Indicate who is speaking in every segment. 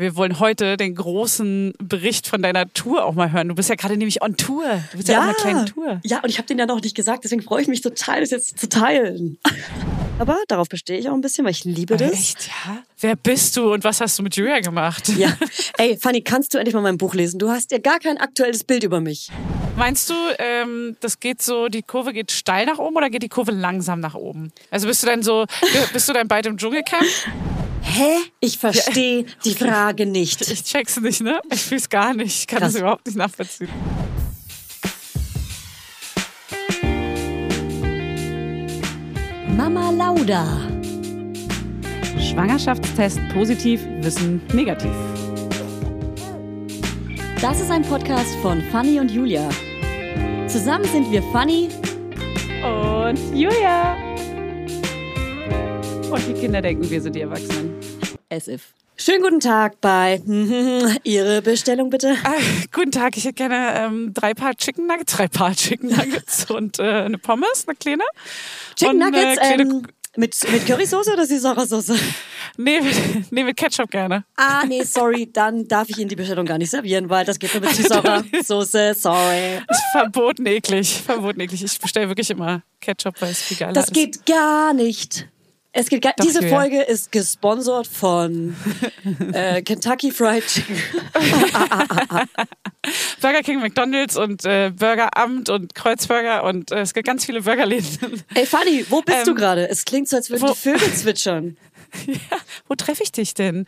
Speaker 1: Wir wollen heute den großen Bericht von deiner Tour auch mal hören. Du bist ja gerade nämlich on Tour. Du bist ja, ja auf einer kleinen Tour.
Speaker 2: Ja, und ich habe den ja noch nicht gesagt, deswegen freue ich mich total, das jetzt zu teilen. Aber darauf bestehe ich auch ein bisschen, weil ich liebe das.
Speaker 1: Echt, ja? Wer bist du und was hast du mit Julia gemacht?
Speaker 2: Ja. Ey, Fanny, kannst du endlich mal mein Buch lesen? Du hast ja gar kein aktuelles Bild über mich.
Speaker 1: Meinst du, ähm, das geht so, die Kurve geht steil nach oben oder geht die Kurve langsam nach oben? Also bist du dann so, bist du dann bald im Dschungelcamp?
Speaker 2: Hä? Ich verstehe die Frage nicht.
Speaker 1: Ich check's nicht, ne? Ich fühl's gar nicht. Ich kann Krass. das überhaupt nicht nachvollziehen.
Speaker 2: Mama Lauda.
Speaker 1: Schwangerschaftstest positiv, Wissen negativ.
Speaker 2: Das ist ein Podcast von Fanny und Julia. Zusammen sind wir Fanny
Speaker 1: und Julia. Und die Kinder denken, wir sind die Erwachsenen.
Speaker 2: As if. Schönen guten Tag bei Ihre Bestellung bitte.
Speaker 1: Ah, guten Tag, ich hätte gerne ähm, drei Paar Chicken Nuggets, drei Paar Chicken Nuggets und äh, eine Pommes, eine kleine.
Speaker 2: Chicken und, Nuggets äh, ähm, mit, mit Currysoße oder Saisonsoße?
Speaker 1: Nee mit, nee, mit Ketchup gerne.
Speaker 2: Ah, nee, sorry, dann darf ich Ihnen die Bestellung gar nicht servieren, weil das geht nur mit Saisonsoße, sorry.
Speaker 1: Verboten eklig, verboten eklig. Ich bestelle wirklich immer Ketchup, weil es viel geiler
Speaker 2: das ist. Das geht gar nicht. Es geht Doch, diese Folge ist gesponsert von äh, Kentucky Fried Chicken.
Speaker 1: Burger King, McDonalds und äh, Burgeramt und Kreuzburger und äh, es gibt ganz viele Burgerläden.
Speaker 2: Ey Fanny, wo bist ähm, du gerade? Es klingt so, als würden wo, die Vögel zwitschern.
Speaker 1: ja, wo treffe ich dich denn?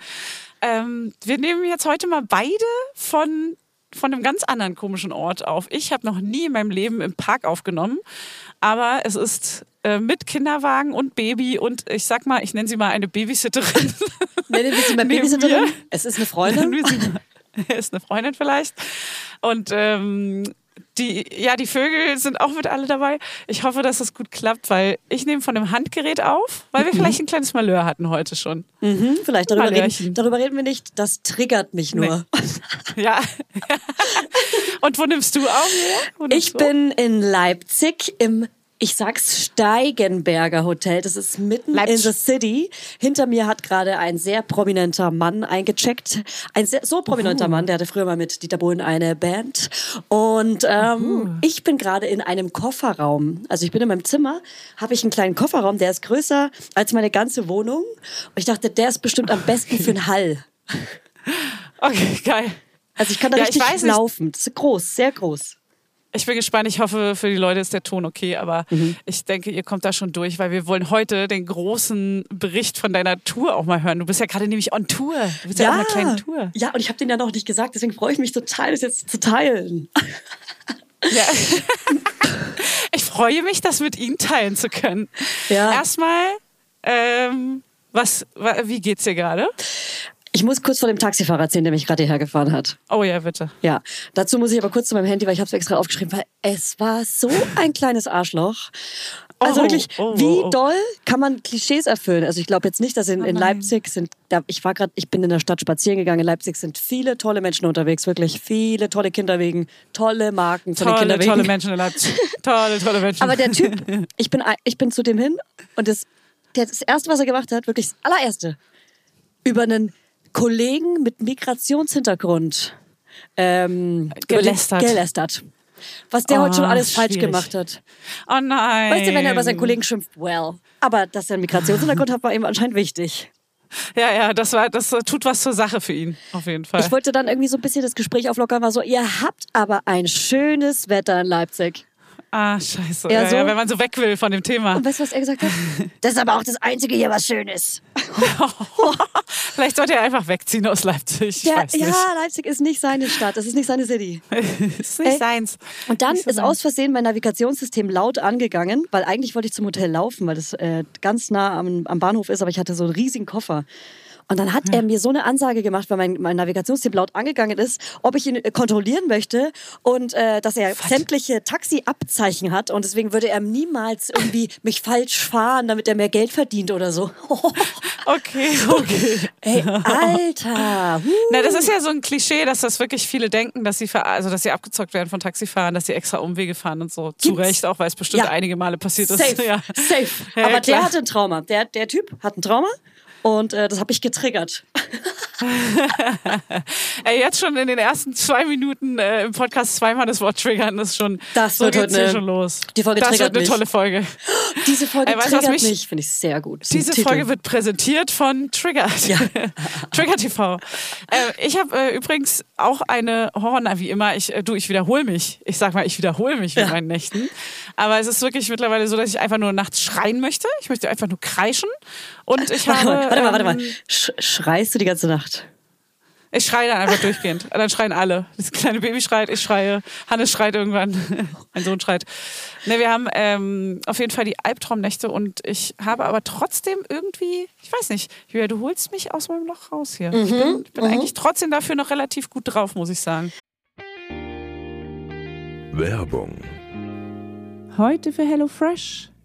Speaker 1: Ähm, wir nehmen jetzt heute mal beide von von einem ganz anderen komischen Ort auf. Ich habe noch nie in meinem Leben im Park aufgenommen, aber es ist äh, mit Kinderwagen und Baby und ich sag mal, ich nenne sie mal eine Babysitterin.
Speaker 2: Nennen wir sie mal Babysitterin? Es ist eine Freundin.
Speaker 1: ist eine Freundin vielleicht. Und ähm, die, ja, die Vögel sind auch mit alle dabei. Ich hoffe, dass es gut klappt, weil ich nehme von dem Handgerät auf, weil wir mhm. vielleicht ein kleines Malheur hatten heute schon.
Speaker 2: Mhm, vielleicht darüber reden, darüber reden wir nicht. Das triggert mich nur.
Speaker 1: Nee. ja. Und wo nimmst du auf?
Speaker 2: Ich bin in Leipzig im ich sag's Steigenberger Hotel. Das ist mitten Leipzig. in the city. Hinter mir hat gerade ein sehr prominenter Mann eingecheckt. Ein sehr, so prominenter uh. Mann, der hatte früher mal mit Dieter Bohlen eine Band. Und ähm, uh. ich bin gerade in einem Kofferraum. Also ich bin in meinem Zimmer, habe ich einen kleinen Kofferraum, der ist größer als meine ganze Wohnung. Und ich dachte, der ist bestimmt am besten für einen Hall.
Speaker 1: Okay, geil.
Speaker 2: Also ich kann da ja, richtig laufen. Das ist groß, sehr groß.
Speaker 1: Ich bin gespannt. Ich hoffe, für die Leute ist der Ton okay, aber mhm. ich denke, ihr kommt da schon durch, weil wir wollen heute den großen Bericht von deiner Tour auch mal hören. Du bist ja gerade nämlich on Tour. Du bist ja, ja auf einer kleinen Tour.
Speaker 2: Ja, und ich habe den ja noch nicht gesagt, deswegen freue ich mich total, das jetzt zu teilen.
Speaker 1: Ja. ich freue mich, das mit Ihnen teilen zu können. Ja. Erstmal, ähm, was, wie geht's dir gerade?
Speaker 2: Ich muss kurz vor dem Taxifahrer erzählen, der mich gerade hierher gefahren hat.
Speaker 1: Oh ja, bitte.
Speaker 2: Ja, dazu muss ich aber kurz zu meinem Handy, weil ich habe es extra aufgeschrieben, weil es war so ein kleines Arschloch. Also oh, wirklich, oh, oh, wie doll kann man Klischees erfüllen? Also ich glaube jetzt nicht, dass in, in Leipzig sind, da, ich war gerade, ich bin in der Stadt spazieren gegangen. In Leipzig sind viele tolle Menschen unterwegs, wirklich viele tolle Kinderwegen, tolle Marken
Speaker 1: tolle, den Kinderwegen. Tolle Menschen in Leipzig, tolle, tolle Menschen.
Speaker 2: Aber der Typ, ich bin, ich bin zu dem hin und das, das erste, was er gemacht hat, wirklich das allererste, über einen Kollegen mit Migrationshintergrund ähm, gelästert. gelästert. Was der oh, heute schon alles schwierig. falsch gemacht hat.
Speaker 1: Oh nein.
Speaker 2: Weißt du, wenn er über seinen Kollegen schimpft, well. Aber dass er einen Migrationshintergrund hat, war ihm anscheinend wichtig.
Speaker 1: Ja, ja, das war, das tut was zur Sache für ihn, auf jeden Fall.
Speaker 2: Ich wollte dann irgendwie so ein bisschen das Gespräch auflockern, war so, ihr habt aber ein schönes Wetter in Leipzig.
Speaker 1: Ah, scheiße. Ja, so, ja, wenn man so weg will von dem Thema.
Speaker 2: Und weißt du, was er gesagt hat? Das ist aber auch das Einzige hier, was schön ist.
Speaker 1: Vielleicht sollte er einfach wegziehen aus Leipzig.
Speaker 2: Ja, ja, Leipzig ist nicht seine Stadt. Das ist nicht seine City.
Speaker 1: ist nicht Ey. seins.
Speaker 2: Und dann so ist sein. aus Versehen mein Navigationssystem laut angegangen, weil eigentlich wollte ich zum Hotel laufen, weil das äh, ganz nah am, am Bahnhof ist, aber ich hatte so einen riesigen Koffer. Und dann hat ja. er mir so eine Ansage gemacht, weil mein, mein Navigationstipp laut angegangen ist, ob ich ihn äh, kontrollieren möchte und äh, dass er Was? sämtliche Taxiabzeichen hat und deswegen würde er niemals irgendwie mich falsch fahren, damit er mehr Geld verdient oder so.
Speaker 1: okay, okay.
Speaker 2: Ey, Alter.
Speaker 1: Huh. Na, das ist ja so ein Klischee, dass das wirklich viele denken, dass sie also dass sie abgezockt werden von Taxifahrern, dass sie extra Umwege fahren und so. Gibt's? Zu Recht, auch weil es bestimmt ja. einige Male passiert
Speaker 2: Safe.
Speaker 1: ist. Ja.
Speaker 2: Safe. Ja, Aber der hatte ein Trauma. Der, der Typ hat ein Trauma Und äh, das habe ich getriggert.
Speaker 3: Ey, jetzt schon in den ersten zwei Minuten äh, im Podcast zweimal das Wort triggern, das ist schon,
Speaker 2: das
Speaker 3: so
Speaker 2: wird
Speaker 3: geht's
Speaker 2: heute
Speaker 3: hier schon los.
Speaker 2: Die Folge
Speaker 3: das wird eine
Speaker 2: mich.
Speaker 3: tolle Folge.
Speaker 2: Diese Folge
Speaker 3: Ey, weißt
Speaker 2: triggert
Speaker 3: mich-
Speaker 2: mich, finde ich sehr gut.
Speaker 3: Diese
Speaker 2: Titel.
Speaker 3: Folge wird präsentiert von Trigger.
Speaker 2: Ja.
Speaker 3: Trigger TV. Äh, ich habe äh, übrigens auch eine Horror, wie immer, ich, äh, du, ich wiederhole mich. Ich sag mal, ich wiederhole mich mit meinen Nächten. Aber es ist wirklich mittlerweile so, dass ich einfach nur nachts schreien möchte. Ich möchte einfach nur kreischen. Und ich habe.
Speaker 2: Warte mal, warte mal.
Speaker 3: ähm,
Speaker 2: Sch schreist du die ganze Nacht?
Speaker 3: Ich schreie dann einfach durchgehend. Und dann schreien alle. Das kleine Baby schreit, ich schreie, Hannes schreit irgendwann, mein Sohn schreit. Ne, wir haben ähm, auf jeden Fall die Albtraumnächte und ich habe aber trotzdem irgendwie, ich weiß nicht, Julia, du holst mich aus meinem Loch raus hier. ich bin, ich bin eigentlich trotzdem dafür noch relativ gut drauf, muss ich sagen.
Speaker 4: Werbung.
Speaker 3: Heute für HelloFresh.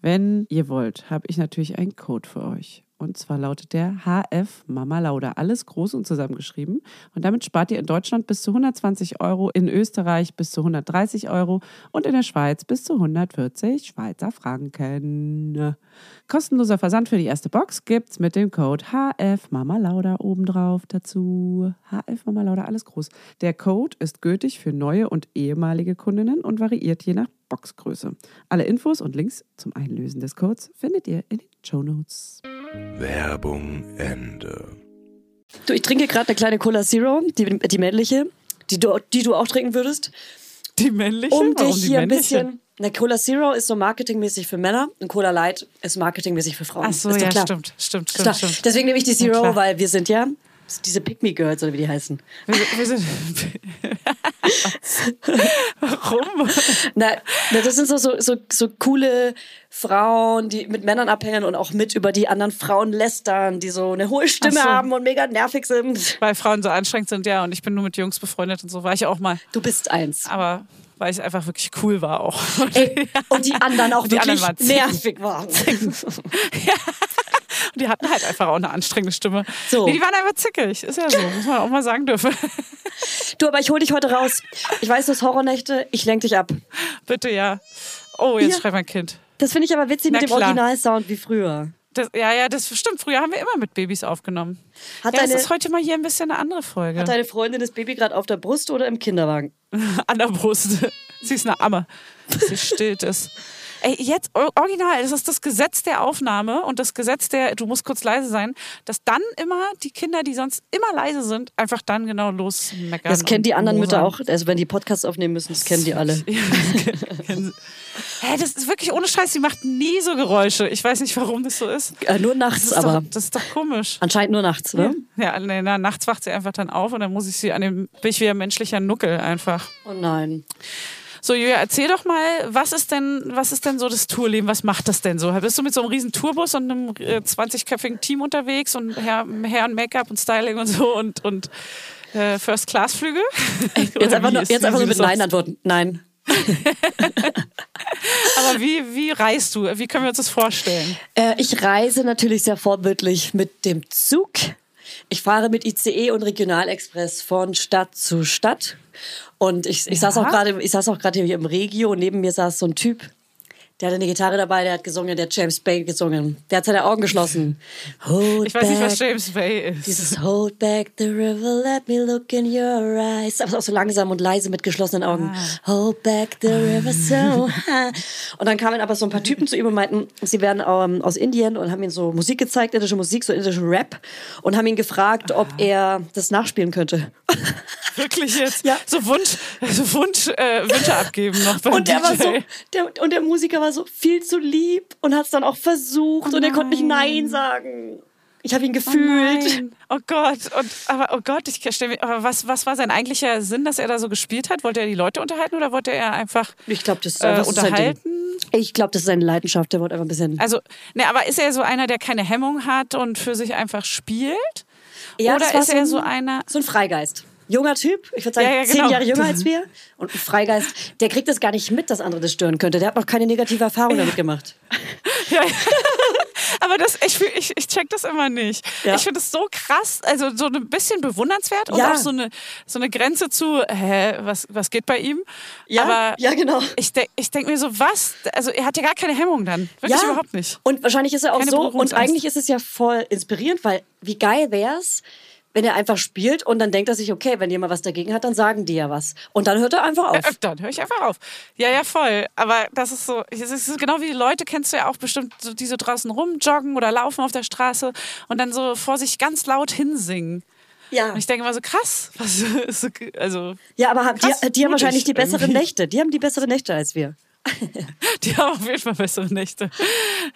Speaker 3: wenn ihr wollt, habe ich natürlich einen Code für euch. Und zwar lautet der HF Mama Lauda. Alles groß und zusammengeschrieben. Und damit spart ihr in Deutschland bis zu 120 Euro, in Österreich bis zu 130 Euro und in der Schweiz bis zu 140 Schweizer Franken. Kostenloser Versand für die erste Box gibt's mit dem Code HF Mama Lauda obendrauf dazu. HF Mama Lauda, alles groß. Der Code ist gültig für neue und ehemalige Kundinnen und variiert je nach Boxgröße. Alle Infos und Links zum Einlösen des Codes findet ihr in den Show Notes.
Speaker 4: Werbung Ende.
Speaker 2: Du, ich trinke gerade eine kleine Cola Zero, die, die männliche, die du, die du auch trinken würdest,
Speaker 3: Die männliche?
Speaker 2: um
Speaker 3: Warum
Speaker 2: dich
Speaker 3: die
Speaker 2: hier ein bisschen. Eine Cola Zero ist so marketingmäßig für Männer und Cola Light ist marketingmäßig für Frauen.
Speaker 3: Ach so,
Speaker 2: ist
Speaker 3: ja,
Speaker 2: klar.
Speaker 3: stimmt, stimmt, stimmt,
Speaker 2: klar.
Speaker 3: stimmt.
Speaker 2: Deswegen nehme ich die
Speaker 3: Ja,
Speaker 2: Zero,
Speaker 3: klar.
Speaker 2: weil wir sind ja diese Pick Me Girls oder wie die heißen.
Speaker 3: Wir, sind. Warum?
Speaker 2: Na, na, das sind so, so, so, so coole Frauen, die mit Männern abhängen und auch mit über die anderen Frauen lästern, die so eine hohe Stimme
Speaker 3: so.
Speaker 2: haben und mega nervig sind.
Speaker 3: Weil Frauen so anstrengend sind, ja, und ich bin nur mit Jungs befreundet und so war ich auch mal.
Speaker 2: Du bist eins.
Speaker 3: Aber weil ich einfach wirklich cool war auch.
Speaker 2: Ey, und die anderen auch
Speaker 3: Und die
Speaker 2: wirklich
Speaker 3: anderen waren
Speaker 2: nervig waren.
Speaker 3: Und die hatten halt einfach auch eine anstrengende Stimme.
Speaker 2: So.
Speaker 3: Nee, die waren einfach zickig. Ist ja so, muss man auch mal sagen dürfen.
Speaker 2: Du, aber ich hol dich heute raus. Ich weiß, du hast Horrornächte, ich lenk dich ab.
Speaker 3: Bitte, ja. Oh, jetzt
Speaker 2: Ja.
Speaker 3: schreibt mein Kind.
Speaker 2: Das finde ich aber witzig
Speaker 3: Na
Speaker 2: mit dem
Speaker 3: klar.
Speaker 2: Originalsound wie früher.
Speaker 3: Das, ja, ja, das stimmt. Früher haben wir immer mit Babys aufgenommen.
Speaker 2: Hat
Speaker 3: ja, das
Speaker 2: deine-
Speaker 3: ist heute mal hier ein bisschen eine andere Folge.
Speaker 2: Hat deine Freundin das Baby gerade auf der Brust oder im Kinderwagen?
Speaker 3: An der Brust. Sie ist eine Amme. Sie stillt es. Ey, jetzt original, das ist das Gesetz der Aufnahme und das Gesetz der, du musst kurz leise sein, dass dann immer die Kinder, die sonst immer leise sind, einfach dann genau losmeckern.
Speaker 2: Das kennen die anderen Mütter auch. Also wenn die Podcasts aufnehmen müssen, das kennen die alle.
Speaker 3: Ja, das kennen-. Hä, das ist wirklich ohne Scheiß, die macht nie so Geräusche. Ich weiß nicht, warum das so ist.
Speaker 2: Äh, nur
Speaker 3: Das
Speaker 2: nachts,
Speaker 3: ist,
Speaker 2: aber
Speaker 3: doch, das ist doch komisch.
Speaker 2: anscheinend nur nachts, ne?
Speaker 3: Ja, nee, na, nachts wacht sie einfach dann auf und dann muss ich sie an dem, bin ich wieder menschlicher Nuckel einfach.
Speaker 2: Oh nein.
Speaker 1: So, Julia, erzähl doch mal, was ist denn, was ist denn so das Tourleben? Was macht das denn so? Bist du mit so einem riesen Tourbus und einem äh, 20-köpfigen Team unterwegs und Herr, Herren Make-up und Styling und so und, und äh, First-Class-Flüge?
Speaker 2: Jetzt einfach nur, jetzt einfach nur mit Nein antworten. Nein.
Speaker 1: Aber wie, wie reist du? Wie können wir uns das vorstellen?
Speaker 2: Äh, ich reise natürlich sehr vorbildlich mit dem Zug. Ich fahre mit ICE und Regionalexpress von Stadt zu Stadt. Und ich, ich
Speaker 1: Ja.
Speaker 2: saß auch gerade, ich saß auch gerade hier im Regio und neben mir saß so ein Typ, der hatte eine Gitarre dabei, der hat gesungen, der hat James Bay gesungen. Der hat seine Augen geschlossen. Hold
Speaker 1: Ich weiß nicht, was
Speaker 2: back
Speaker 1: James Bay ist.
Speaker 2: Dieses Hold back the river, let me look in your eyes. Aber auch so langsam und leise mit geschlossenen Augen.
Speaker 1: Ah.
Speaker 2: Hold back the river so high. Und dann kamen aber so ein paar Typen zu ihm und meinten, sie wären ähm, aus Indien und haben ihm so Musik gezeigt, indische Musik, so indischen Rap. Und haben ihn gefragt, ob er das nachspielen könnte.
Speaker 1: Wirklich jetzt?
Speaker 2: Ja.
Speaker 1: So Wunsch, so Wunsch, äh, Wünsche abgeben noch beim
Speaker 2: Und der
Speaker 1: DJ.
Speaker 2: war so, der, und der Musiker war so viel zu lieb und hat es dann auch versucht und er konnte nicht Nein sagen. Ich habe ihn gefühlt.
Speaker 1: Nein. Oh Gott, und aber oh Gott, ich mir, aber was, was war sein eigentlicher Sinn, dass er da so gespielt hat? Wollte er die Leute unterhalten oder wollte er einfach
Speaker 2: ich glaube, das ist
Speaker 1: äh, unterhalten?
Speaker 2: Ich glaube, das ist seine Leidenschaft. Der wollte einfach ein bisschen.
Speaker 1: Also, ne, aber ist er so einer, der keine Hemmung hat und für sich einfach spielt?
Speaker 2: Ja,
Speaker 1: Oder
Speaker 2: das war
Speaker 1: ist er
Speaker 2: ein-
Speaker 1: so einer-
Speaker 2: So ein Freigeist. Junger Typ, ich würde sagen,
Speaker 1: Ja, ja,
Speaker 2: zehn
Speaker 1: genau.
Speaker 2: Jahre jünger als wir. Und ein Freigeist, der kriegt das gar nicht mit, dass andere das stören könnte. Der hat noch keine negative Erfahrung damit gemacht.
Speaker 1: Ja, ja. Aber das, ich, ich, ich check das immer nicht.
Speaker 2: Ja.
Speaker 1: Ich finde es so krass, also so ein bisschen bewundernswert und
Speaker 2: Ja.
Speaker 1: auch so eine, so eine Grenze zu, hä, was, was geht bei ihm?
Speaker 2: Ja,
Speaker 1: Aber
Speaker 2: ja, genau.
Speaker 1: ich, de ich denke mir so, was? Also er hat ja gar keine Hemmung dann. Wirklich überhaupt nicht.
Speaker 2: Und wahrscheinlich ist er auch
Speaker 1: Keine
Speaker 2: so. Und eigentlich ist es ja voll inspirierend, weil wie geil wär's, wenn er einfach spielt und dann denkt er sich, okay, wenn jemand was dagegen hat, dann sagen die ja was. Und dann hört er einfach auf.
Speaker 1: Äh, Dann höre ich einfach auf. Ja, ja, voll. Aber das ist so, es ist genau wie die Leute, kennst du ja auch bestimmt, die so draußen rumjoggen oder laufen auf der Straße und dann so vor sich ganz laut hinsingen.
Speaker 2: ja.
Speaker 1: Und ich denke mal so, krass, was also
Speaker 2: ja, aber haben-
Speaker 1: krass
Speaker 2: die, die haben wahrscheinlich die besseren
Speaker 1: irgendwie.
Speaker 2: Nächte. Die haben die besseren Nächte als wir.
Speaker 1: Die haben auf jeden Fall bessere Nächte.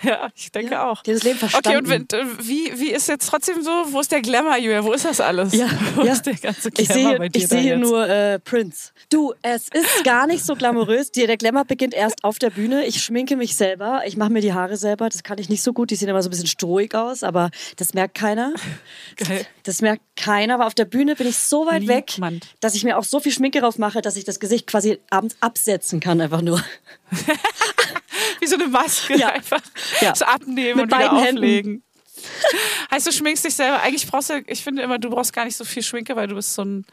Speaker 1: Ja, ich denke
Speaker 2: Ja,
Speaker 1: auch.
Speaker 2: das Leben
Speaker 1: Okay, und
Speaker 2: verstanden.
Speaker 1: äh, wie, wie ist jetzt trotzdem so, wo ist der Glamour, Julia? Wo ist das alles?
Speaker 2: Ja,
Speaker 1: wo
Speaker 2: ja.
Speaker 1: ist der ganze
Speaker 2: Ich
Speaker 1: Glamour
Speaker 2: sehe,
Speaker 1: bei dir
Speaker 2: ich sehe nur äh, Prince. Du, es ist gar nicht so glamourös. Der Glamour beginnt erst auf der Bühne. Ich schminke mich selber. Ich mache mir die Haare selber. Das kann ich nicht so gut. Die sehen immer so ein bisschen strohig aus, aber das merkt keiner.
Speaker 1: Geil.
Speaker 2: Das merkt keiner. Aber auf der Bühne bin ich so weit weg,
Speaker 1: Niemand.
Speaker 2: dass ich mir auch so viel Schminke drauf mache, dass ich das Gesicht quasi abends absetzen kann, einfach nur.
Speaker 1: Wie so eine Maske
Speaker 2: Ja.
Speaker 1: einfach
Speaker 2: Ja.
Speaker 1: so abnehmen
Speaker 2: Mit
Speaker 1: und wieder
Speaker 2: beiden Händen.
Speaker 1: auflegen. heißt, du schminkst dich selber. Eigentlich brauchst du, ich finde immer, du brauchst gar nicht so viel Schminke, weil du bist so ein,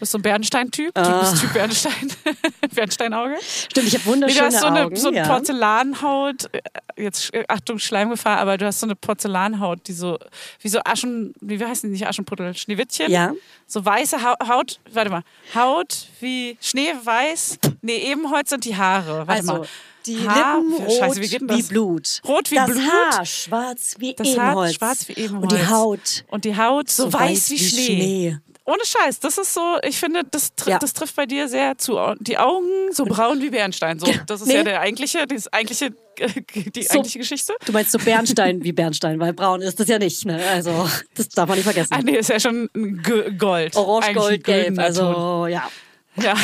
Speaker 1: bist so ein Bernstein-Typ. Du
Speaker 2: Ah.
Speaker 1: bist Typ Bernstein. Bernsteinauge.
Speaker 2: Stimmt, ich habe
Speaker 1: Nee,
Speaker 2: wunderschöne
Speaker 1: du hast so eine,
Speaker 2: Augen.
Speaker 1: so eine
Speaker 2: ja.
Speaker 1: Porzellanhaut. Jetzt, äh, Achtung, Schleimgefahr, aber du hast so eine Porzellanhaut, die so, wie so Aschen, wie heißen die nicht Aschenputtel? Schneewittchen?
Speaker 2: Ja.
Speaker 1: So weiße Hau- Haut, warte mal, Haut wie Schneeweiß. Nee, Ebenholz sind die Haare. Warte
Speaker 2: Also,
Speaker 1: mal.
Speaker 2: die
Speaker 1: Haar-
Speaker 2: Lippen rot
Speaker 1: Scheiße, wie
Speaker 2: wie
Speaker 1: das?
Speaker 2: Blut.
Speaker 1: Rot wie
Speaker 2: das
Speaker 1: Blut.
Speaker 2: Haar schwarz wie
Speaker 1: Das Haar
Speaker 2: Ebenholz.
Speaker 1: schwarz wie Ebenholz.
Speaker 2: Und die Haut
Speaker 1: Und die Haut so, weiß, wie, Schnee. Ohne Scheiß, das ist so, ich finde, das, tr
Speaker 2: Ja.
Speaker 1: das trifft bei dir sehr zu. Die Augen so braun wie Bernstein. So, das ist
Speaker 2: Nee.
Speaker 1: ja der eigentliche, das eigentliche, die
Speaker 2: So-
Speaker 1: eigentliche Geschichte.
Speaker 2: Du meinst so Bernstein wie Bernstein, weil braun ist das ja nicht. Ne? Also, das darf man nicht vergessen.
Speaker 1: Ah, nee, ist ja schon G Gold.
Speaker 2: Orange,
Speaker 1: Eigentlich
Speaker 2: Gold, Gelb. Also, ja.
Speaker 1: Ja,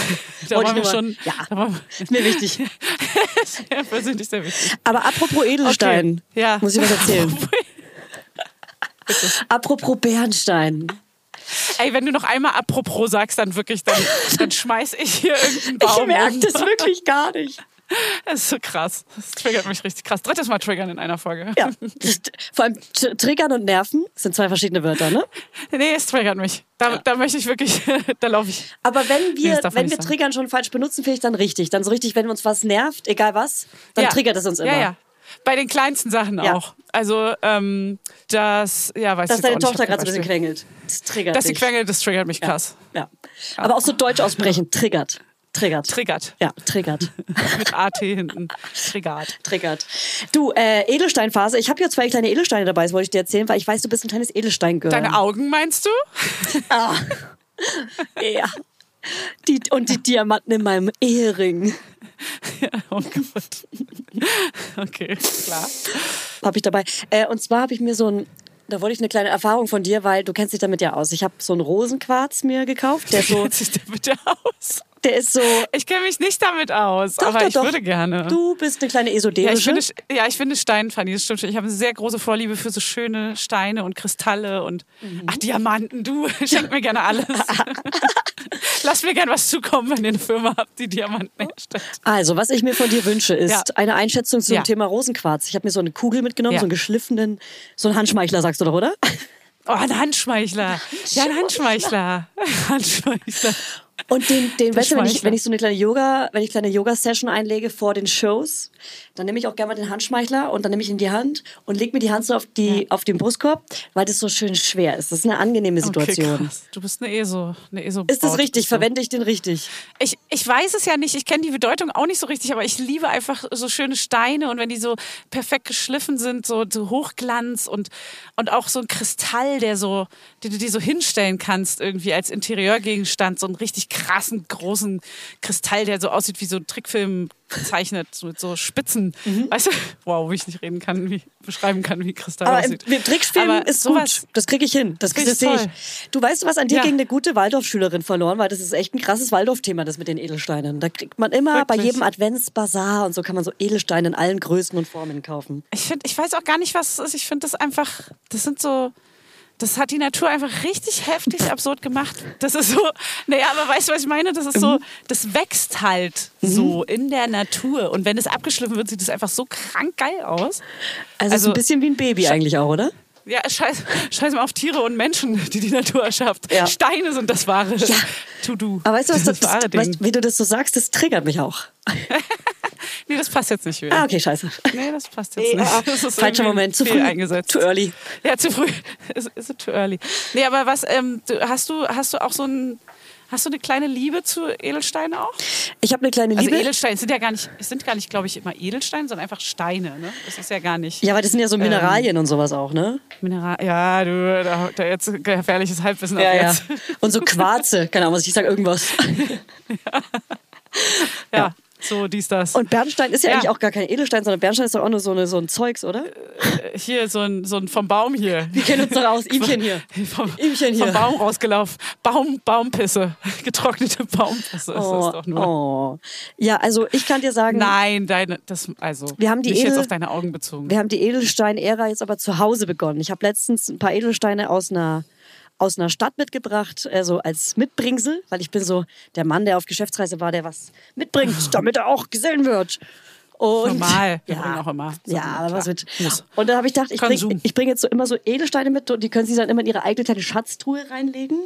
Speaker 1: da waren wir schon.
Speaker 2: ja.
Speaker 1: Waren
Speaker 2: Ist mir wichtig.
Speaker 1: ja, persönlich sehr wichtig.
Speaker 2: Aber apropos Edelstein,
Speaker 1: Okay, ja.
Speaker 2: muss ich was erzählen. apropos Bernstein.
Speaker 1: Ey, wenn du noch einmal apropos sagst, dann wirklich, dann, dann schmeiß ich hier irgendeinen Baum
Speaker 2: Ich merke
Speaker 1: um.
Speaker 2: das wirklich gar nicht.
Speaker 1: Das ist so krass. Das triggert mich richtig krass. Drittes Mal triggern in einer Folge.
Speaker 2: Ja. Vor allem Triggern und Nerven sind zwei verschiedene Wörter, ne?
Speaker 1: Nee, es triggert mich. Da, da möchte ich wirklich, da laufe ich.
Speaker 2: Aber wenn
Speaker 1: Nee,
Speaker 2: wir,
Speaker 1: man
Speaker 2: wenn wir. Triggern schon falsch benutzen, finde ich dann richtig. Dann so richtig, wenn uns was nervt, egal was, dann
Speaker 1: ja.
Speaker 2: triggert es uns immer.
Speaker 1: Ja, ja. Bei den kleinsten Sachen
Speaker 2: Ja.
Speaker 1: auch. Also, ähm, das, ja, weiß
Speaker 2: Dass deine Tochter gerade so ein bisschen quengelt. Das triggert
Speaker 1: Dass sie
Speaker 2: dich.
Speaker 1: quengelt, das triggert mich krass.
Speaker 2: Ja. Aber auch so Deutsch aussprechen, triggert. Triggert.
Speaker 1: Triggert.
Speaker 2: Ja, triggert.
Speaker 1: Mit AT hinten. Triggert.
Speaker 2: triggert. Du, äh, Edelsteinphase. Ich habe hier zwei kleine Edelsteine dabei, das wollte ich dir erzählen, weil ich weiß, du bist ein kleines Edelsteingirl.
Speaker 1: Deine Augen meinst du?
Speaker 2: Ja. Die, und die Diamanten in meinem Ehering
Speaker 1: Oh Gott. Okay, klar.
Speaker 2: habe ich dabei. Äh, und zwar habe ich mir so ein, da wollte ich eine kleine Erfahrung von dir, weil du kennst dich damit ja aus. Ich habe so einen Rosenquarz mir gekauft, der so,
Speaker 1: Wie sieht der bitte aus?
Speaker 2: Der ist so.
Speaker 1: Ich kenne mich nicht damit aus,
Speaker 2: Doch,
Speaker 1: aber
Speaker 2: doch,
Speaker 1: ich
Speaker 2: doch.
Speaker 1: würde gerne.
Speaker 2: Du bist eine kleine
Speaker 1: ja, ich
Speaker 2: esoterische.
Speaker 1: finde, ja, ich finde Stein funny, das stimmt schon. Ich habe eine sehr große Vorliebe für so schöne Steine und Kristalle und
Speaker 2: Mhm.
Speaker 1: ach, Diamanten, du, schenk mir gerne alles. Lass mir gerne was zukommen, wenn ihr eine Firma habt, die Diamanten herstellt.
Speaker 2: also, was ich mir von dir wünsche, ist
Speaker 1: Ja.
Speaker 2: eine Einschätzung zum
Speaker 1: Ja.
Speaker 2: Thema Rosenquarz. Ich habe mir so eine Kugel mitgenommen, so einen geschliffenen, so einen Handschmeichler, sagst du doch, oder?
Speaker 1: Oh, ein Handschmeichler. Ja, ein Handschmeichler. Handschmeichler.
Speaker 2: Und den, den weißt du, wenn ich, wenn ich so eine kleine Yoga, wenn ich kleine Yoga-Session einlege vor den Shows, dann nehme ich auch gerne mal den Handschmeichler und dann nehme ich in die Hand und leg mir die Hand so auf, die, auf den Brustkorb, weil das so schön schwer ist. Das ist eine angenehme Situation.
Speaker 1: Okay. Du bist eine ESO. Eine ESO
Speaker 2: ist das richtig? Verwende ich den richtig?
Speaker 1: Ich, ich weiß es ja nicht, ich kenne die Bedeutung auch nicht so richtig, aber ich liebe einfach so schöne Steine und wenn die so perfekt geschliffen sind, so, so Hochglanz und, und auch so ein Kristall, der so, den du dir so hinstellen kannst, irgendwie als Interieurgegenstand, so einen richtig krassen, großen Kristall, der so aussieht wie so ein Trickfilm gezeichnet, so mit so Spitzen. Weißt du? Wow, wie ich nicht reden kann, wie beschreiben kann, wie Kristall
Speaker 2: Mhm. Aber
Speaker 1: aussieht.
Speaker 2: im Trickfilm
Speaker 1: Aber
Speaker 2: ist
Speaker 1: sowas-
Speaker 2: gut. Das kriege ich hin. Das,
Speaker 1: Find
Speaker 2: das sehe ich. Du weißt, was an dir
Speaker 1: Ja.
Speaker 2: gegen eine gute Waldorfschülerin verloren, weil das ist echt ein krasses Waldorf-Thema, das mit den Edelsteinen. Da kriegt man immer bei
Speaker 1: Wirklich?
Speaker 2: jedem Adventsbazar und so kann man so Edelsteine in allen Größen und Formen kaufen.
Speaker 1: Ich finde, ich weiß auch gar nicht, was es ist. Ich finde das einfach, das sind so, das hat die Natur einfach richtig heftig absurd gemacht. Das ist so, naja, aber weißt du, was ich meine? Das ist so, das wächst halt so in der Natur. Und wenn es abgeschliffen wird, sieht es einfach so krank geil aus.
Speaker 2: Also, ist ein bisschen wie ein Baby eigentlich auch, oder?
Speaker 1: Ja, scheiß, scheiß mal auf Tiere und Menschen, die die Natur erschafft.
Speaker 2: Ja.
Speaker 1: Steine sind das wahre
Speaker 2: Ja.
Speaker 1: To-Do.
Speaker 2: Aber weißt du, was das,
Speaker 1: das wahre
Speaker 2: das, weißt, wie du das so sagst, das triggert mich auch.
Speaker 1: Nee, das passt jetzt nicht wieder.
Speaker 2: Ah, okay, scheiße.
Speaker 1: Nee, das passt jetzt nicht.
Speaker 2: Ah,
Speaker 1: Das ist
Speaker 2: Falscher Moment, zu früh,
Speaker 1: eingesetzt.
Speaker 2: too early.
Speaker 1: Ja, zu früh. Ist, ist too early. Nee, aber was, ähm, hast du, hast du auch so ein, hast du eine kleine Liebe zu Edelsteinen auch?
Speaker 2: Ich habe eine kleine
Speaker 1: Also
Speaker 2: Liebe.
Speaker 1: Edelsteine sind ja gar nicht, es sind gar nicht, glaube ich, immer Edelsteine, sondern einfach Steine, ne? Das ist ja gar nicht
Speaker 2: ja, weil das sind ja so Mineralien und sowas auch, ne?
Speaker 1: Mineral. Ja, du, da, da jetzt gefährliches Halbwissen
Speaker 2: Ja, ja.
Speaker 1: jetzt.
Speaker 2: Und so Quarze, keine Ahnung, was ich sage irgendwas.
Speaker 1: Ja, so dies, das.
Speaker 2: Und Bernstein ist ja,
Speaker 1: Ja.
Speaker 2: eigentlich auch gar kein Edelstein, sondern Bernstein ist doch auch nur so, eine, so ein Zeugs, oder?
Speaker 1: hier so ein, so ein vom Baum hier.
Speaker 2: Wir kennen uns doch aus, Ihmchen hier.
Speaker 1: Vom,
Speaker 2: Ihmchen hier.
Speaker 1: vom Baum rausgelaufen. Baum, Baumpisse. Getrocknete Baumpisse ist das doch nur.
Speaker 2: oh. Ja, also ich kann dir sagen,
Speaker 1: Nein, deine, das, also,
Speaker 2: Wir haben die
Speaker 1: nicht
Speaker 2: Edel-
Speaker 1: jetzt auf deine Augen bezogen.
Speaker 2: wir haben die Edelstein-Ära jetzt aber zu Hause begonnen. Ich habe letztens ein paar Edelsteine aus einer aus einer Stadt mitgebracht, also als Mitbringsel, weil ich bin so der Mann, der auf Geschäftsreise war, der was mitbringt, damit er auch gesehen wird. Und
Speaker 1: Normal. Wir
Speaker 2: Ja,
Speaker 1: bringen auch immer. So,
Speaker 2: ja, was mit.
Speaker 1: Muss.
Speaker 2: Und dann habe ich gedacht, ich bringe bring jetzt so immer so Edelsteine mit und die können sie dann immer in ihre eigene kleine Schatztruhe reinlegen.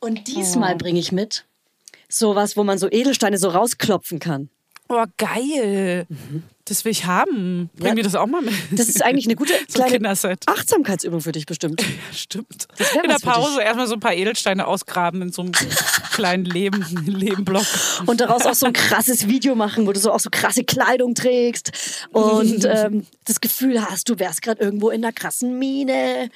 Speaker 2: Und diesmal
Speaker 1: Oh.
Speaker 2: bringe ich mit sowas, wo man so Edelsteine so rausklopfen kann.
Speaker 1: Oh, geil. Das will ich haben. Bring
Speaker 2: Ja.
Speaker 1: mir das auch mal mit.
Speaker 2: Das ist eigentlich eine gute
Speaker 1: so
Speaker 2: kleine. Achtsamkeitsübung für dich bestimmt.
Speaker 1: Stimmt.
Speaker 2: wär
Speaker 1: In der. Pause erstmal so ein paar Edelsteine ausgraben in so einem kleinen Leben, Lebenblock.
Speaker 2: Und daraus auch so ein krasses Video machen, wo du so auch so krasse Kleidung trägst und ähm, das Gefühl hast, du wärst gerade irgendwo in einer krassen Mine.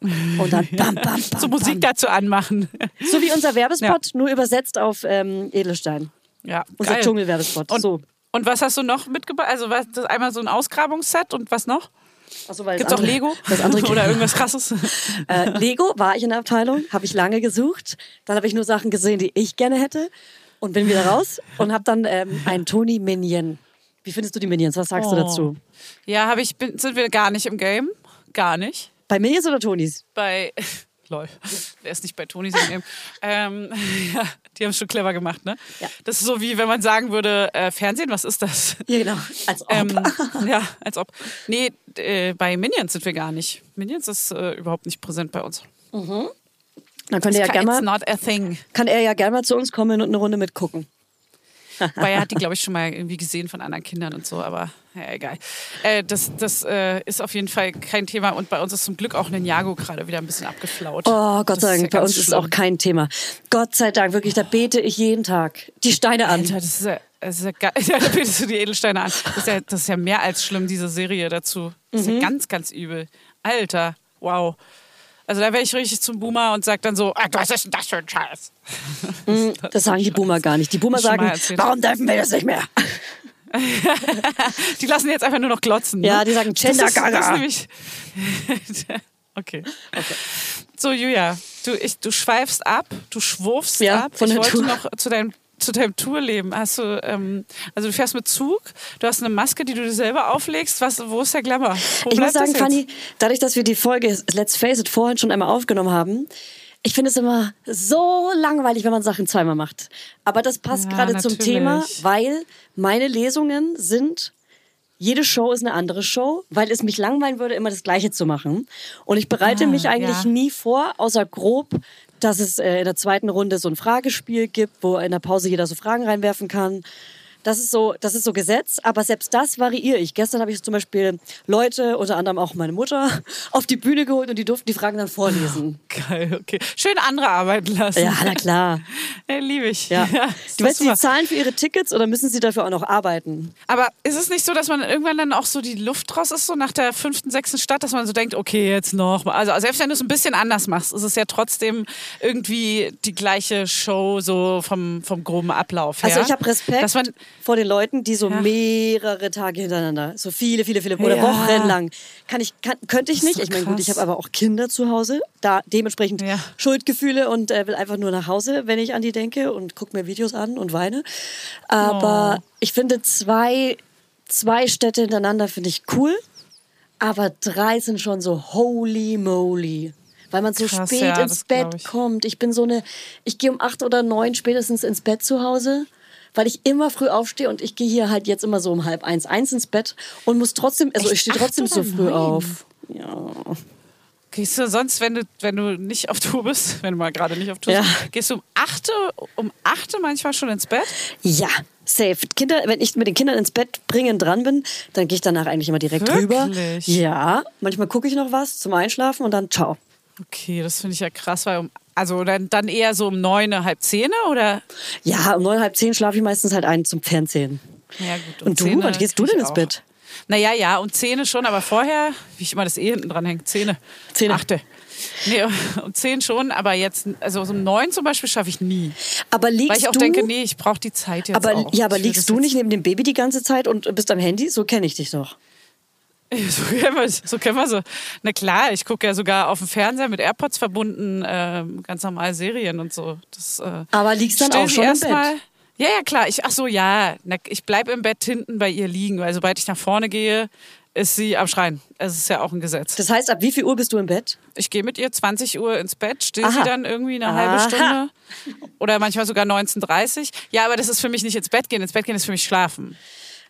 Speaker 2: Und dann bam, bam, bam.
Speaker 1: So Musik
Speaker 2: bam.
Speaker 1: dazu anmachen.
Speaker 2: So wie unser Werbespot, nur übersetzt auf ähm, Edelstein.
Speaker 1: Ja,
Speaker 2: Unser
Speaker 1: geil.
Speaker 2: Dschungelwerbespot.
Speaker 1: Und,
Speaker 2: so.
Speaker 1: und was hast du noch mitgebracht? Also was, das einmal so ein Ausgrabungsset und was noch?
Speaker 2: Achso, weil
Speaker 1: Gibt's
Speaker 2: das
Speaker 1: auch Lego? Oder irgendwas krasses?
Speaker 2: Äh, Lego war ich in der Abteilung, habe ich lange gesucht. Dann habe ich nur Sachen gesehen, die ich gerne hätte und bin wieder raus und habe dann ähm, einen Tony Minion. Wie findest du die Minions? Was sagst du
Speaker 1: Oh.
Speaker 2: dazu?
Speaker 1: Ja, habe ich, bin, sind wir gar nicht im Game. Gar nicht.
Speaker 2: Bei Minions oder Tonys?
Speaker 1: Bei. Lol. Wer ist nicht bei Toni Game? Ähm, ja, die haben es schon clever gemacht, ne?
Speaker 2: Ja.
Speaker 1: Das ist so wie wenn man sagen würde, äh, Fernsehen, was ist das?
Speaker 2: Ja, genau. Als ob.
Speaker 1: Ähm, ja, als ob. Nee, äh, bei Minions sind wir gar nicht. Minions ist äh, überhaupt nicht präsent bei uns.
Speaker 2: Dann könnt ihr ja gerne mal,
Speaker 1: not a thing.
Speaker 2: kann er ja gerne mal zu uns kommen und eine Runde mitgucken.
Speaker 1: Weil er hat die, glaube ich, schon mal irgendwie gesehen von anderen Kindern und so, aber ja, egal. Äh, das das äh, ist auf jeden Fall kein Thema und bei uns ist zum Glück auch Ninjago gerade wieder ein bisschen abgeflaut.
Speaker 2: Oh, Gott
Speaker 1: Das
Speaker 2: sei
Speaker 1: ist
Speaker 2: Dank,
Speaker 1: ja
Speaker 2: bei uns ist es
Speaker 1: schlimm.
Speaker 2: auch kein Thema. Gott sei Dank, wirklich, da bete ich jeden Tag die Steine an.
Speaker 1: Alter, das ist ja, das ist ja, ja da betest du die Edelsteine an. Das ist, ja, das ist ja mehr als schlimm, diese Serie dazu. Das ist
Speaker 2: Mhm.
Speaker 1: ja ganz, ganz übel. Alter, wow. Also da wäre ich richtig zum Boomer und sag dann so, ah, was ist denn das für ein Scheiß?
Speaker 2: Das sagen die Boomer gar nicht. Die Boomer sagen, warum dürfen wir das nicht mehr?
Speaker 1: Die lassen jetzt einfach nur noch glotzen.
Speaker 2: Ja,
Speaker 1: ne?
Speaker 2: die sagen
Speaker 1: das ist, das ist nämlich okay. So, Julia, du, ich, du schweifst ab, du schwurfst
Speaker 2: Ja,
Speaker 1: ab.
Speaker 2: von
Speaker 1: ich
Speaker 2: der
Speaker 1: wollte
Speaker 2: Tour.
Speaker 1: noch zu deinen zu deinem Tourleben. Hast du, ähm, also du fährst mit Zug, du hast eine Maske, die du dir selber auflegst. Was, wo ist der Glamour? Wo
Speaker 2: ich muss sagen? Fanny, dadurch, dass wir die Folge Let's Face It vorhin schon einmal aufgenommen haben, ich finde es immer so langweilig, wenn man Sachen zweimal macht. Aber das passt
Speaker 1: Ja,
Speaker 2: gerade zum. Thema, weil meine Lesungen sind jede Show ist eine andere Show, weil es mich langweilen würde, immer das Gleiche zu machen. Und ich bereite
Speaker 1: Ah,
Speaker 2: mich eigentlich
Speaker 1: ja.
Speaker 2: nie vor, außer grob, dass es äh, in der zweiten Runde so ein Fragespiel gibt, wo in der Pause jeder so Fragen reinwerfen kann. Das ist so, das ist so Gesetz, aber selbst das variiere ich. Gestern habe ich zum Beispiel Leute, unter anderem auch meine Mutter, auf die Bühne geholt und die durften die Fragen dann vorlesen.
Speaker 1: Geil, okay. Schön andere arbeiten lassen.
Speaker 2: Ja, na klar.
Speaker 1: Ja, liebe ich.
Speaker 2: Ja.
Speaker 1: ist
Speaker 2: Du weißt, die zahlen für ihre Tickets oder müssen sie dafür auch noch arbeiten?
Speaker 1: Aber ist es nicht so, dass man irgendwann dann auch so die Luft raus ist, so nach der fünften, sechsten Stadt, dass man so denkt, okay, jetzt noch. Also selbst wenn du es ein bisschen anders machst, ist es ja trotzdem irgendwie die gleiche Show, so vom, vom groben Ablauf her.
Speaker 2: Also ich habe Respekt
Speaker 1: Dass man,
Speaker 2: vor den Leuten, die so
Speaker 1: Ja.
Speaker 2: mehrere Tage hintereinander, so viele, viele, viele oder
Speaker 1: Ja.
Speaker 2: wochenlang, kann ich, kann, könnte ich nicht. ich meine, gut, ich habe aber auch Kinder zu Hause, da dementsprechend
Speaker 1: Ja.
Speaker 2: Schuldgefühle und äh, will einfach nur nach Hause, wenn ich an die denke und gucke mir Videos an und weine. Aber
Speaker 1: Oh.
Speaker 2: ich finde zwei, zwei Städte hintereinander finde ich cool, aber drei sind schon so holy moly. Weil man so
Speaker 1: Krass,
Speaker 2: spät
Speaker 1: ja,
Speaker 2: ins Bett
Speaker 1: ich.
Speaker 2: kommt. Ich bin so eine, ich gehe um acht oder neun spätestens ins Bett zu Hause, weil ich immer früh aufstehe und ich gehe hier halt jetzt immer so um halb eins, eins ins Bett und muss trotzdem, also
Speaker 1: Echt?
Speaker 2: ich stehe trotzdem so früh
Speaker 1: neun?
Speaker 2: auf. Ja.
Speaker 1: gehst du sonst, wenn du, wenn du nicht auf Tour bist, wenn du mal gerade nicht auf Tour
Speaker 2: Ja.
Speaker 1: bist, gehst du um 8 um 8 manchmal schon ins Bett?
Speaker 2: Ja, safe. Kinder, wenn ich mit den Kindern ins Bett bringen dran bin, dann gehe ich danach eigentlich immer direkt rüber.
Speaker 1: Wirklich?
Speaker 2: Ja, manchmal gucke ich noch was zum Einschlafen und dann ciao.
Speaker 1: Okay, das finde ich ja krass, weil um, also dann, dann eher so um neun, halb zehn oder?
Speaker 2: Ja, um neun, halb zehn schlafe ich meistens halt ein zum Fernsehen.
Speaker 1: Ja, gut. um
Speaker 2: Und du,
Speaker 1: 10
Speaker 2: wann gehst du denn ins
Speaker 1: auch.
Speaker 2: Bett?
Speaker 1: Naja, ja, um Zähne schon, aber vorher, wie ich immer das eh hinten dran hängt, Zähne.
Speaker 2: Zähne.
Speaker 1: Achte. Nee, um zehn schon, aber jetzt, also um neun zum Beispiel schaffe ich nie.
Speaker 2: Aber liegst
Speaker 1: Weil ich auch
Speaker 2: du,
Speaker 1: denke, nee, ich brauche die Zeit jetzt
Speaker 2: aber,
Speaker 1: auch.
Speaker 2: ja, aber
Speaker 1: Ich
Speaker 2: liegst du nicht neben dem Baby die ganze Zeit und bist am Handy? So kenne ich dich doch.
Speaker 1: So kennen wir so. Kennen wir so. Na klar, ich gucke ja sogar auf dem Fernseher mit AirPods verbunden, ähm, ganz normal Serien und so. Das, äh,
Speaker 2: Aber liegst dann auch
Speaker 1: sie
Speaker 2: schon im Bett?
Speaker 1: Mal- Ja, ja, klar. Ich, ach so, ja. Na, ich bleibe im Bett hinten bei ihr liegen, weil sobald ich nach vorne gehe, ist sie am Schreien. Es ist ja auch ein Gesetz.
Speaker 2: Das heißt, ab wie viel Uhr bist du im Bett?
Speaker 1: Ich gehe mit ihr 20 Uhr ins Bett,
Speaker 2: Aha.
Speaker 1: sie dann irgendwie eine
Speaker 2: Aha.
Speaker 1: halbe Stunde. Oder manchmal sogar 19.30 Ja, aber das ist für mich nicht ins Bett gehen. Ins Bett gehen ist für mich schlafen.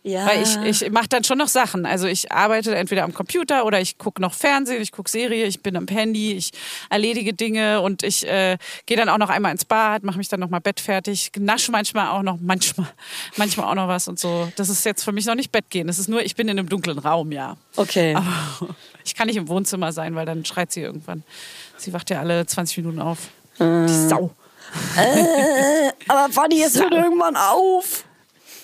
Speaker 2: Ja.
Speaker 1: Weil ich, ich mache dann schon noch Sachen. Also ich arbeite entweder am Computer oder ich gucke noch Fernsehen, ich gucke Serie, ich bin am Handy, ich erledige Dinge und ich äh, gehe dann auch noch einmal ins Bad, mache mich dann noch mal Bett fertig, nasche manchmal auch noch, manchmal, manchmal auch noch was und so. Das ist jetzt für mich noch nicht Bett gehen. Das ist nur, ich bin in einem dunklen Raum, ja.
Speaker 2: okay.
Speaker 1: Aber ich kann nicht im Wohnzimmer sein, weil dann schreit sie irgendwann. Sie wacht ja alle 20 Minuten auf.
Speaker 2: Äh.
Speaker 1: Die Sau.
Speaker 2: Aber Fanny, es hört irgendwann auf.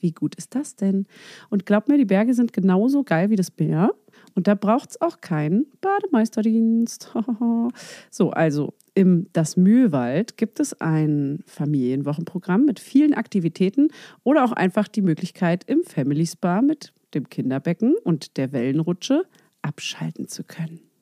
Speaker 3: Wie gut ist das denn? Und glaubt mir, die Berge sind genauso geil wie das Meer. Und da braucht es auch keinen Bademeisterdienst. so, also im Das Mühlwald gibt es ein Familienwochenprogramm mit vielen Aktivitäten oder auch einfach die Möglichkeit, im Family Spa mit dem Kinderbecken und der Wellenrutsche abschalten zu können.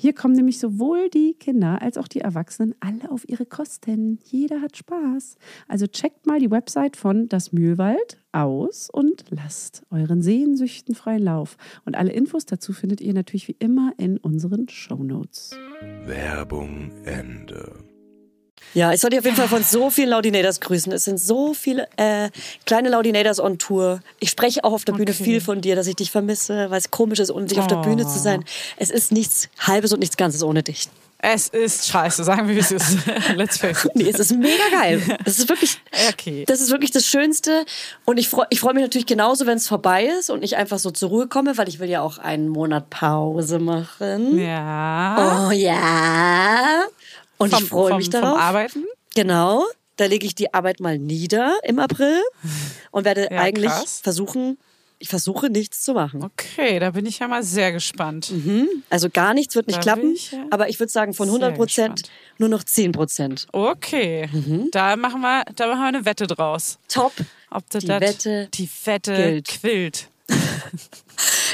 Speaker 3: Hier kommen nämlich sowohl die Kinder als auch die Erwachsenen alle auf ihre Kosten. Jeder hat Spaß. Also checkt mal die Website von Das Mühlwald aus und lasst euren Sehnsüchten freien Lauf. Und alle Infos dazu findet ihr natürlich wie immer in unseren Shownotes.
Speaker 4: Werbung Ende.
Speaker 2: Ja, ich soll dich auf jeden Fall von so vielen Laudinators grüßen. Es sind so viele äh, kleine Laudinators on Tour. Ich spreche auch auf der Bühne
Speaker 1: Okay.
Speaker 2: viel von dir, dass ich dich vermisse, weil es komisch ist, ohne dich auf der Bühne zu sein. Es ist nichts Halbes und nichts Ganzes ohne dich.
Speaker 1: Es ist scheiße, sagen wir, wie es ist. Let's face it.
Speaker 2: Nee, es ist mega geil. Es ist wirklich,
Speaker 1: Okay.
Speaker 2: das ist wirklich das Schönste. Und ich freue ich freu mich natürlich genauso, wenn es vorbei ist und ich einfach so zur Ruhe komme, weil ich will ja auch einen Monat Pause machen.
Speaker 1: Ja.
Speaker 2: Oh ja. Und ich freue mich
Speaker 1: vom,
Speaker 2: darauf.
Speaker 1: Vom Arbeiten?
Speaker 2: Genau. Da lege ich die Arbeit mal nieder im April und werde
Speaker 1: Ja,
Speaker 2: eigentlich
Speaker 1: krass.
Speaker 2: versuchen, ich versuche nichts zu machen.
Speaker 1: Okay, da bin ich ja mal sehr gespannt.
Speaker 2: Also gar nichts wird nicht
Speaker 1: Da
Speaker 2: klappen,
Speaker 1: ich ja
Speaker 2: aber ich würde sagen von
Speaker 1: sehr
Speaker 2: 100 Prozent nur noch 10 Prozent.
Speaker 1: Okay,
Speaker 2: Mhm.
Speaker 1: da, machen wir, da machen wir eine Wette draus.
Speaker 2: Top.
Speaker 1: Ob das
Speaker 2: Die
Speaker 1: das-
Speaker 2: Wette
Speaker 1: die Wette
Speaker 2: gilt.
Speaker 1: quillt.